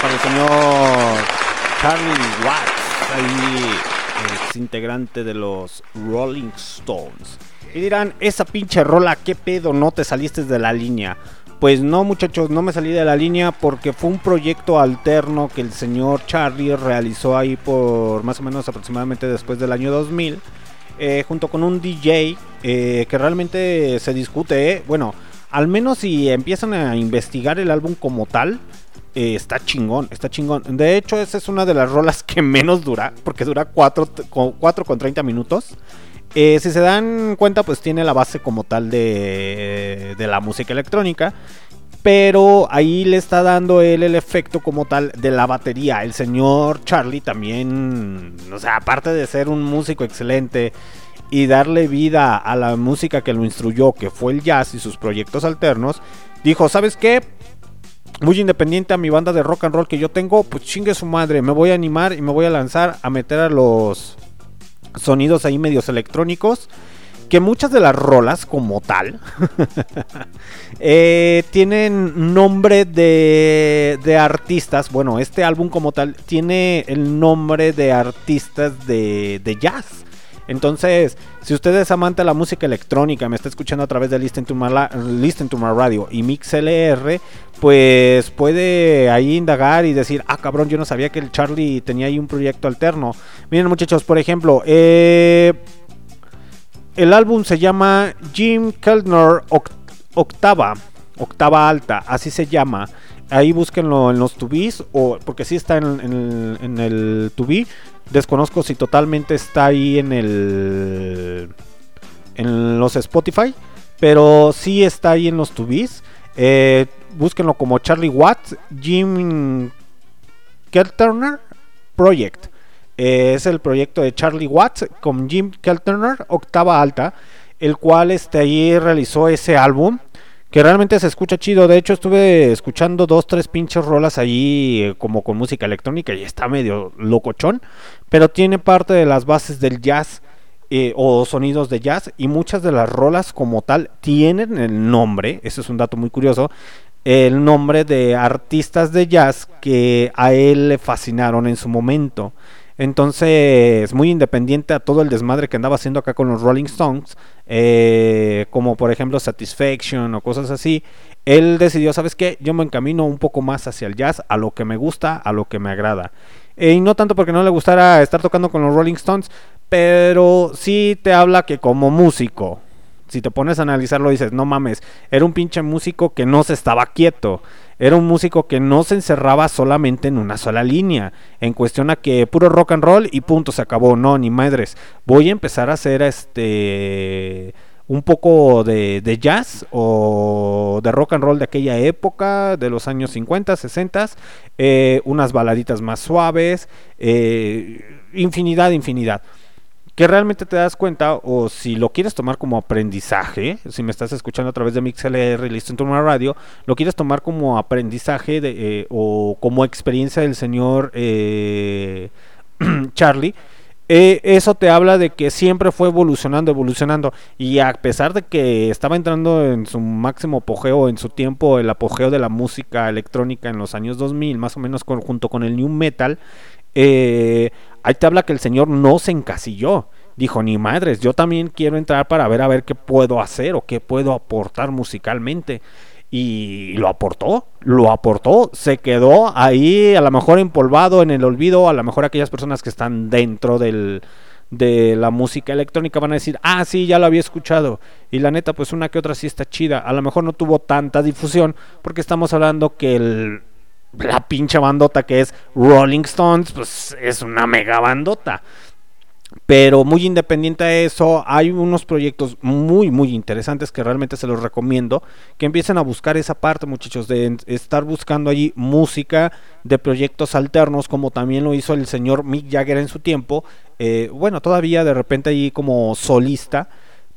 A: para el señor Charlie Watts, ahí ex integrante de los Rolling Stones. Y dirán, esa pinche rola, ¿qué pedo? No te saliste de la línea. Pues no muchachos, no me salí de la línea porque fue un proyecto alterno que el señor Charlie realizó ahí por más o menos aproximadamente después del año 2000. eh, junto con un DJ eh, que realmente se discute, eh. bueno, al menos si empiezan a investigar el álbum como tal, eh, está chingón, está chingón. De hecho, esa es una de las rolas que menos dura, porque dura 4 con, cuatro con 30 minutos. Eh, si se dan cuenta, pues tiene la base como tal de la música electrónica. Pero ahí le está dando él el efecto como tal de la batería. El señor Charlie también, o sea, aparte de ser un músico excelente y darle vida a la música que lo instruyó, que fue el jazz y sus proyectos alternos, dijo, ¿sabes qué? Muy independiente a mi banda de rock and roll que yo tengo, pues chingue su madre, me voy a animar y me voy a lanzar a meter a los sonidos ahí medios electrónicos. Que muchas de las rolas como tal *laughs* eh, tienen nombre de, de artistas. Bueno, este álbum como tal tiene el nombre de artistas de, de jazz. Entonces, si usted es amante de la música electrónica, me está escuchando a través de Listen to My, Listen to My Radio y MixLR, pues puede ahí indagar y decir, ah cabrón, yo no sabía que el Charlie tenía ahí un proyecto alterno. Miren muchachos, por ejemplo, eh, el álbum se llama Jim Keltner Oct- Octava, Octava Alta, así se llama. Ahí búsquenlo en los tubis, o porque sí está en, el, tubi. Desconozco si totalmente está ahí en el en los Spotify, pero sí está ahí en los tubis. Eh, búsquenlo como Charlie Watts, Jim Keltner Project. Eh, es el proyecto de Charlie Watts con Jim Keltner, octava alta, el cual este, ahí realizó ese álbum. Que realmente se escucha chido. De hecho, estuve escuchando dos, tres pinches rolas ahí, eh, como con música electrónica, y está medio locochón. Pero tiene parte de las bases del jazz eh, o sonidos de jazz. Y muchas de las rolas, como tal, tienen el nombre. Ese es un dato muy curioso. El nombre de artistas de jazz que a él le fascinaron en su momento. Entonces, muy independiente a todo el desmadre que andaba haciendo acá con los Rolling Stones, eh, como por ejemplo Satisfaction o cosas así, él decidió, ¿sabes qué? Yo me encamino un poco más hacia el jazz, a lo que me gusta, a lo que me agrada. Eh, y no tanto porque no le gustara estar tocando con los Rolling Stones, pero sí te habla que como músico, si te pones a analizarlo, dices, no mames, era un pinche músico que no se estaba quieto. Era un músico que no se encerraba solamente en una sola línea. En cuestión a que puro rock and roll y punto, se acabó. No, ni madres. Voy a empezar a hacer este un poco de, de jazz o de rock and roll de aquella época, de los años 50, 60, eh, unas baladitas más suaves, eh, infinidad, infinidad que realmente te das cuenta o si lo quieres tomar como aprendizaje, si me estás escuchando a través de MixLR y Listen to My Radio, lo quieres tomar como aprendizaje de, eh, o como experiencia del señor eh, *clears throat* Charlie, eh, eso te habla de que siempre fue evolucionando, evolucionando. Y a pesar de que estaba entrando en su máximo apogeo, en su tiempo, el apogeo de la música electrónica en los años 2000, más o menos con- junto con el New Metal, eh, ahí te habla que el señor no se encasilló. Dijo, ni madres, yo también quiero entrar para ver a ver qué puedo hacer o qué puedo aportar musicalmente. Y lo aportó, lo aportó, se quedó ahí a lo mejor empolvado en el olvido, a lo mejor aquellas personas que están dentro del, de la música electrónica van a decir, ah, sí, ya lo había escuchado. Y la neta, pues una que otra sí está chida. A lo mejor no tuvo tanta difusión porque estamos hablando que el, la pinche bandota que es Rolling Stones, pues es una mega bandota. Pero muy independiente a eso, hay unos proyectos muy, muy interesantes que realmente se los recomiendo. Que empiecen a buscar esa parte, muchachos, de estar buscando allí música de proyectos alternos, como también lo hizo el señor Mick Jagger en su tiempo. Eh, bueno, todavía de repente allí como solista.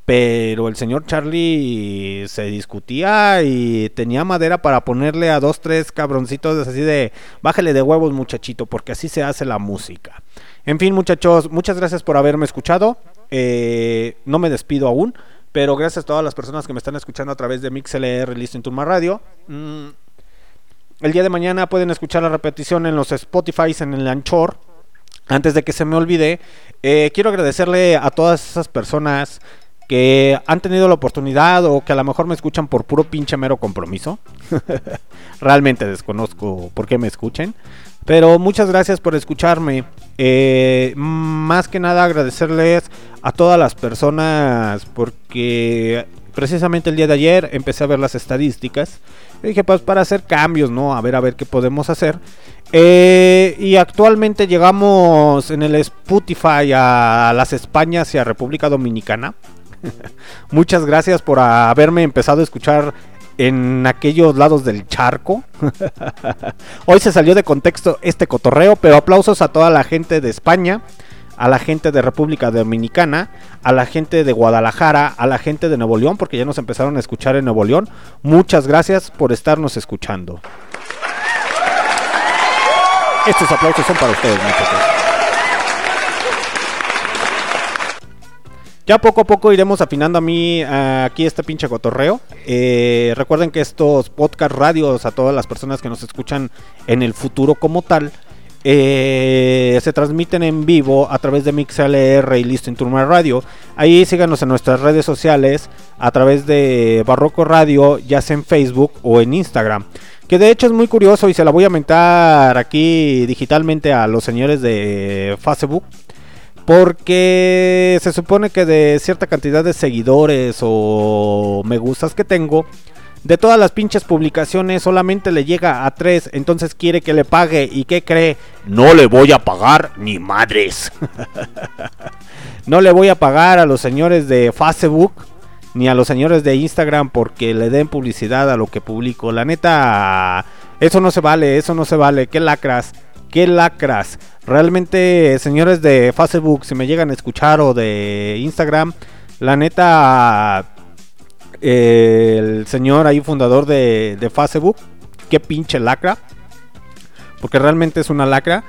A: Pero el señor Charlie se discutía y tenía madera para ponerle a dos, tres cabroncitos así de bájale de huevos muchachito, porque así se hace la música. En fin muchachos, muchas gracias por haberme escuchado. Eh, no me despido aún, pero gracias a todas las personas que me están escuchando a través de MixLR Listen to Radio. Mm, El día de mañana pueden escuchar la repetición en los Spotify, en el Anchor. Antes de que se me olvide, eh, quiero agradecerle a todas esas personas que han tenido la oportunidad o que a lo mejor me escuchan por puro pinche mero compromiso. *laughs* Realmente desconozco por qué me escuchen. Pero muchas gracias por escucharme. Eh, más que nada agradecerles a todas las personas porque precisamente el día de ayer empecé a ver las estadísticas. Y dije, pues para hacer cambios, ¿no? A ver, a ver qué podemos hacer. Eh, y actualmente llegamos en el Spotify a las Españas y a República Dominicana. *laughs* Muchas gracias por haberme empezado a escuchar en aquellos lados del charco. *laughs* Hoy se salió de contexto este cotorreo, pero aplausos a toda la gente de España, a la gente de República Dominicana, a la gente de Guadalajara, a la gente de Nuevo León, porque ya nos empezaron a escuchar en Nuevo León. Muchas gracias por estarnos escuchando. Estos aplausos son para ustedes, muchachos. Ya poco a poco iremos afinando a mí aquí este pinche cotorreo. Eh, recuerden que estos podcast radios a todas las personas que nos escuchan en el futuro como tal eh, se transmiten en vivo a través de MixLR y Listo Turma Radio. Ahí síganos en nuestras redes sociales a través de Barroco Radio, ya sea en Facebook o en Instagram. Que de hecho es muy curioso y se la voy a mentar aquí digitalmente a los señores de Facebook. Porque se supone que de cierta cantidad de seguidores o me gustas que tengo, de todas las pinches publicaciones solamente le llega a tres, entonces quiere que le pague y ¿qué cree? No le voy a pagar ni madres. *laughs* no le voy a pagar a los señores de Facebook ni a los señores de Instagram porque le den publicidad a lo que publico. La neta, eso no se vale, eso no se vale. ¿Qué lacras? ¿Qué lacras? Realmente, señores de Facebook, si me llegan a escuchar o de Instagram, la neta, el señor ahí fundador de, Facebook, qué pinche lacra. Porque realmente es una lacra.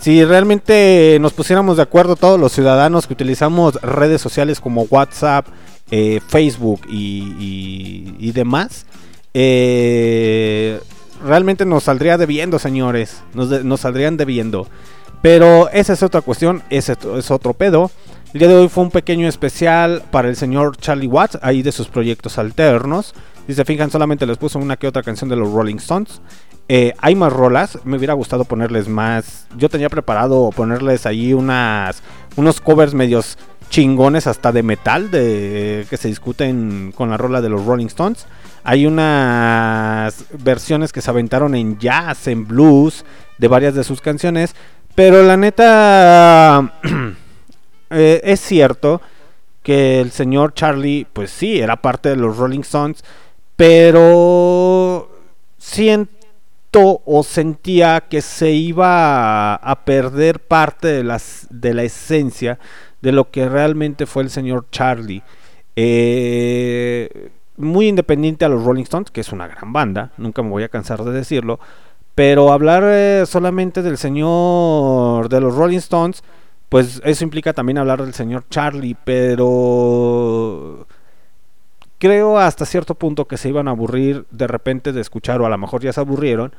A: Si realmente nos pusiéramos de acuerdo todos los ciudadanos que utilizamos redes sociales como WhatsApp, eh, Facebook y, y- y demás, eh, realmente nos saldría debiendo, señores. Nos, nos saldrían debiendo. Pero esa es otra cuestión, ese es otro pedo. El día de hoy fue un pequeño especial para el señor Charlie Watts, ahí de sus proyectos alternos. Si se fijan, solamente les puse una que otra canción de los Rolling Stones. Eh, hay más rolas, me hubiera gustado ponerles más. Yo tenía preparado ponerles ahí unas, unos covers medios chingones hasta de metal de, que se discuten con la rola de los Rolling Stones. Hay unas versiones que se aventaron en jazz, en blues, de varias de sus canciones. Pero la neta, *clears throat* eh, es cierto que el señor Charlie, pues sí, era parte de los Rolling Stones, pero siento o sentía que se iba a, perder parte de, las, de la esencia de lo que realmente fue el señor Charlie. Eh, muy independiente a los Rolling Stones, que es una gran banda, nunca me voy a cansar de decirlo, pero hablar eh, solamente del señor de los Rolling Stones, pues eso implica también hablar del señor Charlie, pero creo hasta cierto punto que se iban a aburrir de repente de escuchar, o a lo mejor ya se aburrieron,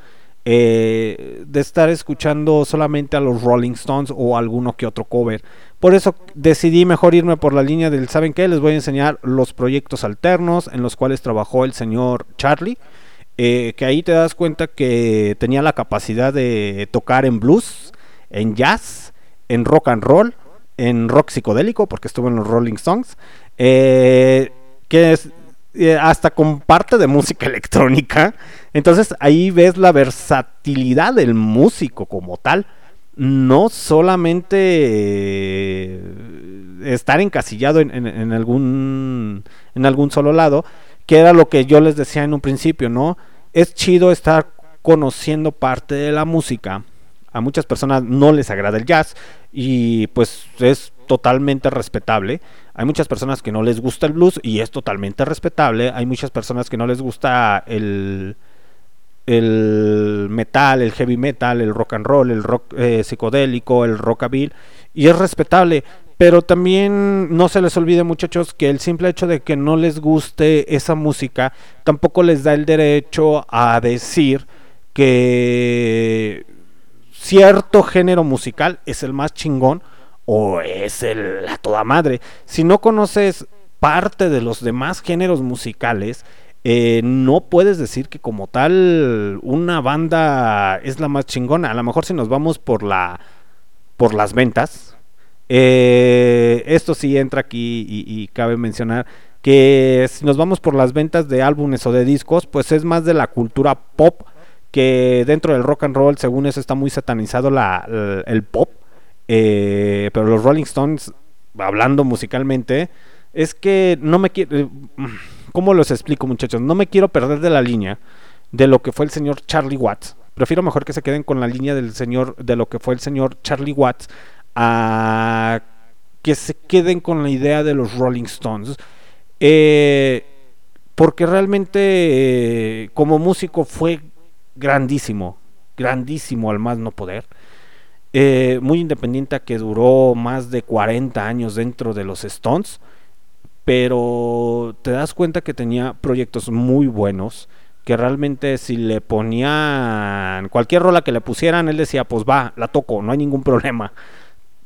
A: eh, de estar escuchando solamente a los Rolling Stones o alguno que otro cover. Por eso decidí mejor irme por la línea del, ¿saben qué? Les voy a enseñar los proyectos alternos en los cuales trabajó el señor Charlie. eh, que ahí te das cuenta que tenía la capacidad de tocar en blues, en jazz, en rock and roll, en rock psicodélico, porque estuvo en los Rolling Stones, eh, que es eh, hasta con parte de música *laughs* electrónica. Entonces ahí ves la versatilidad del músico como tal. No solamente eh, estar encasillado en, en- en algún en algún solo lado, que era lo que yo les decía en un principio, ¿no? Es chido estar conociendo parte de la música. A muchas personas no les agrada el jazz y pues es totalmente respetable. Hay muchas personas que no les gusta el blues y es totalmente respetable. Hay muchas personas que no les gusta el, el metal, el heavy metal, el rock and roll, el rock eh, psicodélico, el rockabilly y es respetable. Pero también no se les olvide muchachos que el simple hecho de que no les guste esa música tampoco les da el derecho a decir que cierto género musical es el más chingón o es el a toda madre. Si no conoces parte de los demás géneros musicales, eh, no puedes decir que como tal una banda es la más chingona. A lo mejor si nos vamos por la por las ventas, eh, esto sí entra aquí y, cabe mencionar que si nos vamos por las ventas de álbumes o de discos, pues es más de la cultura pop que dentro del rock and roll, según eso, está muy satanizado la, el, el pop. Eh, pero los Rolling Stones, hablando musicalmente, es que no me quiero... ¿Cómo los explico, muchachos? No me quiero perder de la línea de lo que fue el señor Charlie Watts. Prefiero mejor que se queden con la línea del señor, de lo que fue el señor Charlie Watts, a que se queden con la idea de los Rolling Stones. Eh, porque realmente eh, como músico fue grandísimo, grandísimo al más no poder. Eh, muy independiente que duró más de 40 años dentro de los Stones, pero te das cuenta que tenía proyectos muy buenos, que realmente si le ponían cualquier rola que le pusieran, él decía, pues va, la toco, no hay ningún problema.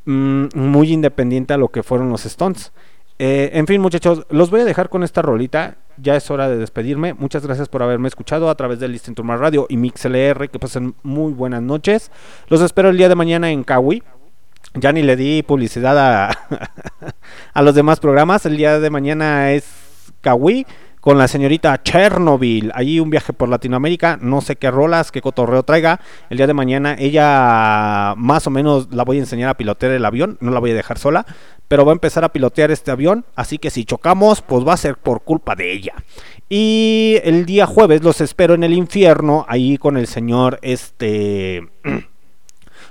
A: Mm, muy independiente a lo que fueron los Stones. Eh, en fin, muchachos, los voy a dejar con esta rolita. Ya es hora de despedirme. Muchas gracias por haberme escuchado a través de Listen to My Radio y MixLR. Que pasen muy buenas noches. Los espero el día de mañana en Kawi. Ya ni le di publicidad a, *laughs* a los demás programas. El día de mañana es Kawi con la señorita Chernobyl. Allí un viaje por Latinoamérica. No sé qué rolas, qué cotorreo traiga. El día de mañana ella más o menos la voy a enseñar a pilotear el avión. No la voy a dejar sola. Pero va a empezar a pilotear este avión. Así que si chocamos, pues va a ser por culpa de ella. Y el día jueves los espero en el infierno. Ahí con el señor este... *clears throat*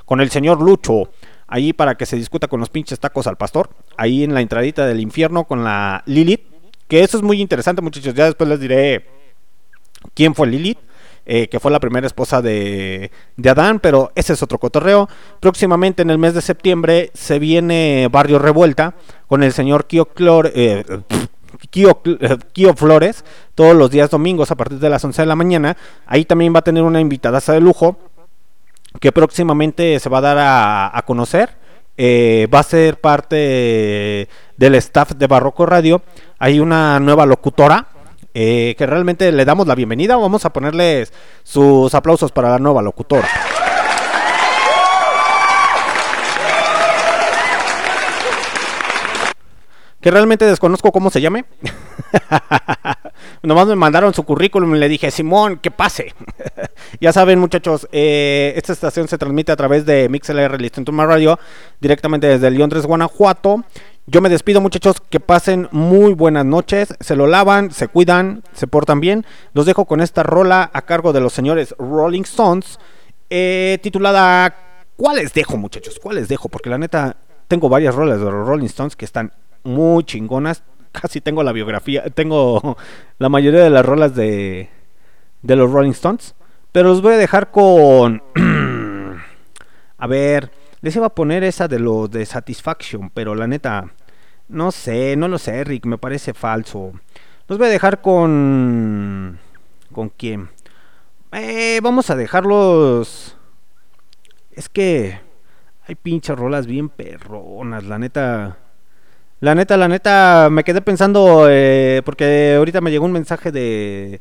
A: con el señor Lucho ahí para que se discuta con los pinches tacos al pastor, ahí en la entradita del infierno con la Lilith, que eso es muy interesante muchachos, ya después les diré quién fue Lilith. eh, que fue la primera esposa de, de Adán, pero ese es otro cotorreo. Próximamente en el mes de septiembre se viene Barrio Revuelta con el señor Kio, Clor, eh, eh, Kio Flores, todos los días domingos a partir de las 11 de la mañana. Ahí también va a tener una invitada de lujo que próximamente se va a dar a, conocer. Eh, va a ser parte del staff de Barroco Radio. Hay una nueva locutora eh, que realmente le damos la bienvenida. Vamos a ponerles sus aplausos para la nueva locutora. Que realmente desconozco cómo se llame. *laughs* Nomás me mandaron su currículum y le dije, Simón, que pase. *laughs* ya saben, muchachos, eh, esta estación se transmite a través de MixLR Listen Radio, directamente desde Londres, Guanajuato. Yo me despido, muchachos, que pasen muy buenas noches, se lo lavan, se cuidan, se portan bien. Los dejo con esta rola a cargo de los señores Rolling Stones, eh, titulada ¿Cuáles dejo, muchachos? ¿Cuáles dejo? Porque la neta, tengo varias rolas de los Rolling Stones que están muy chingonas. Casi tengo la biografía, tengo *laughs* la mayoría de las rolas de, de los Rolling Stones. Pero los voy a dejar con... *clears throat* a ver, les iba a poner esa de los de Satisfaction, pero la neta, no sé, no lo sé, Rick, me parece falso. Los voy a dejar con... ¿Con quién? Eh, vamos a dejarlos... Es que hay pinches rolas bien perronas, la neta. La neta, la neta, me quedé pensando, eh, porque ahorita me llegó un mensaje de,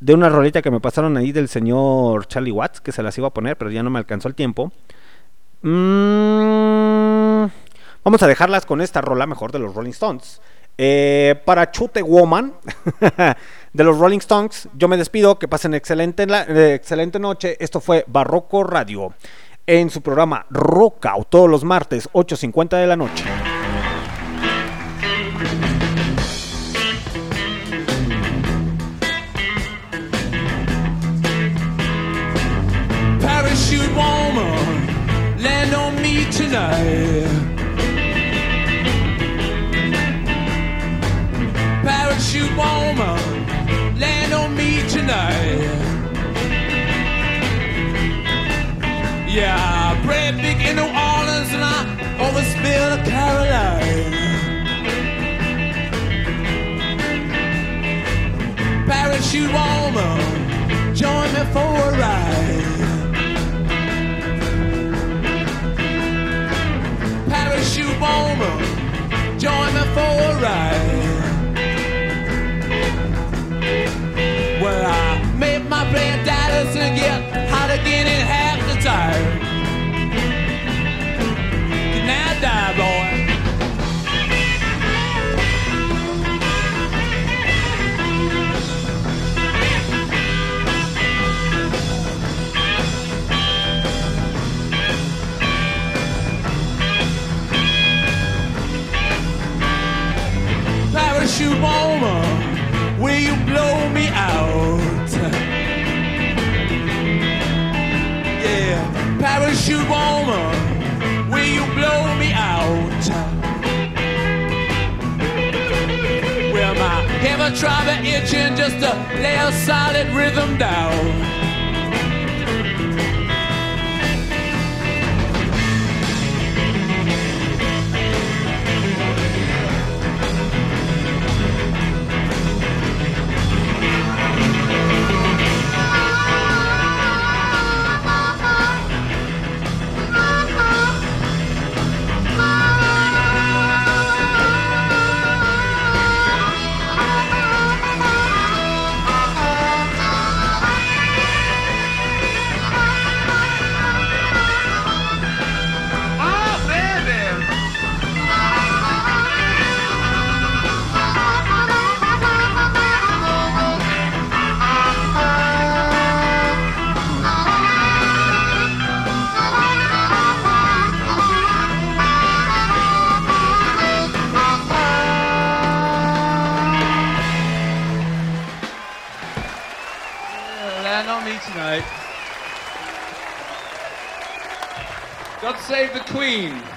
A: de una rolita que me pasaron ahí del señor Charlie Watts, que se las iba a poner, pero ya no me alcanzó el tiempo. Mm, vamos a dejarlas con esta rola mejor de los Rolling Stones. Eh, para Chute Woman *laughs* de los Rolling Stones, yo me despido, que pasen excelente, eh, excelente noche. Esto fue Barroco Radio en su programa Rockout todos los martes 8.50 de la noche.
B: Tonight. Parachute woman, land on me tonight. Yeah, I big in New Orleans and I overspilled a Caroline. Parachute woman, join me for a ride.
E: home. Join me for a ride. Well, I made my plan, Dallas, and get how to get it. you woman? Will you blow me out? Yeah, parachute woman, will you blow me out? Well, my hammer driver itching just to lay a solid rhythm down. Save the Queen.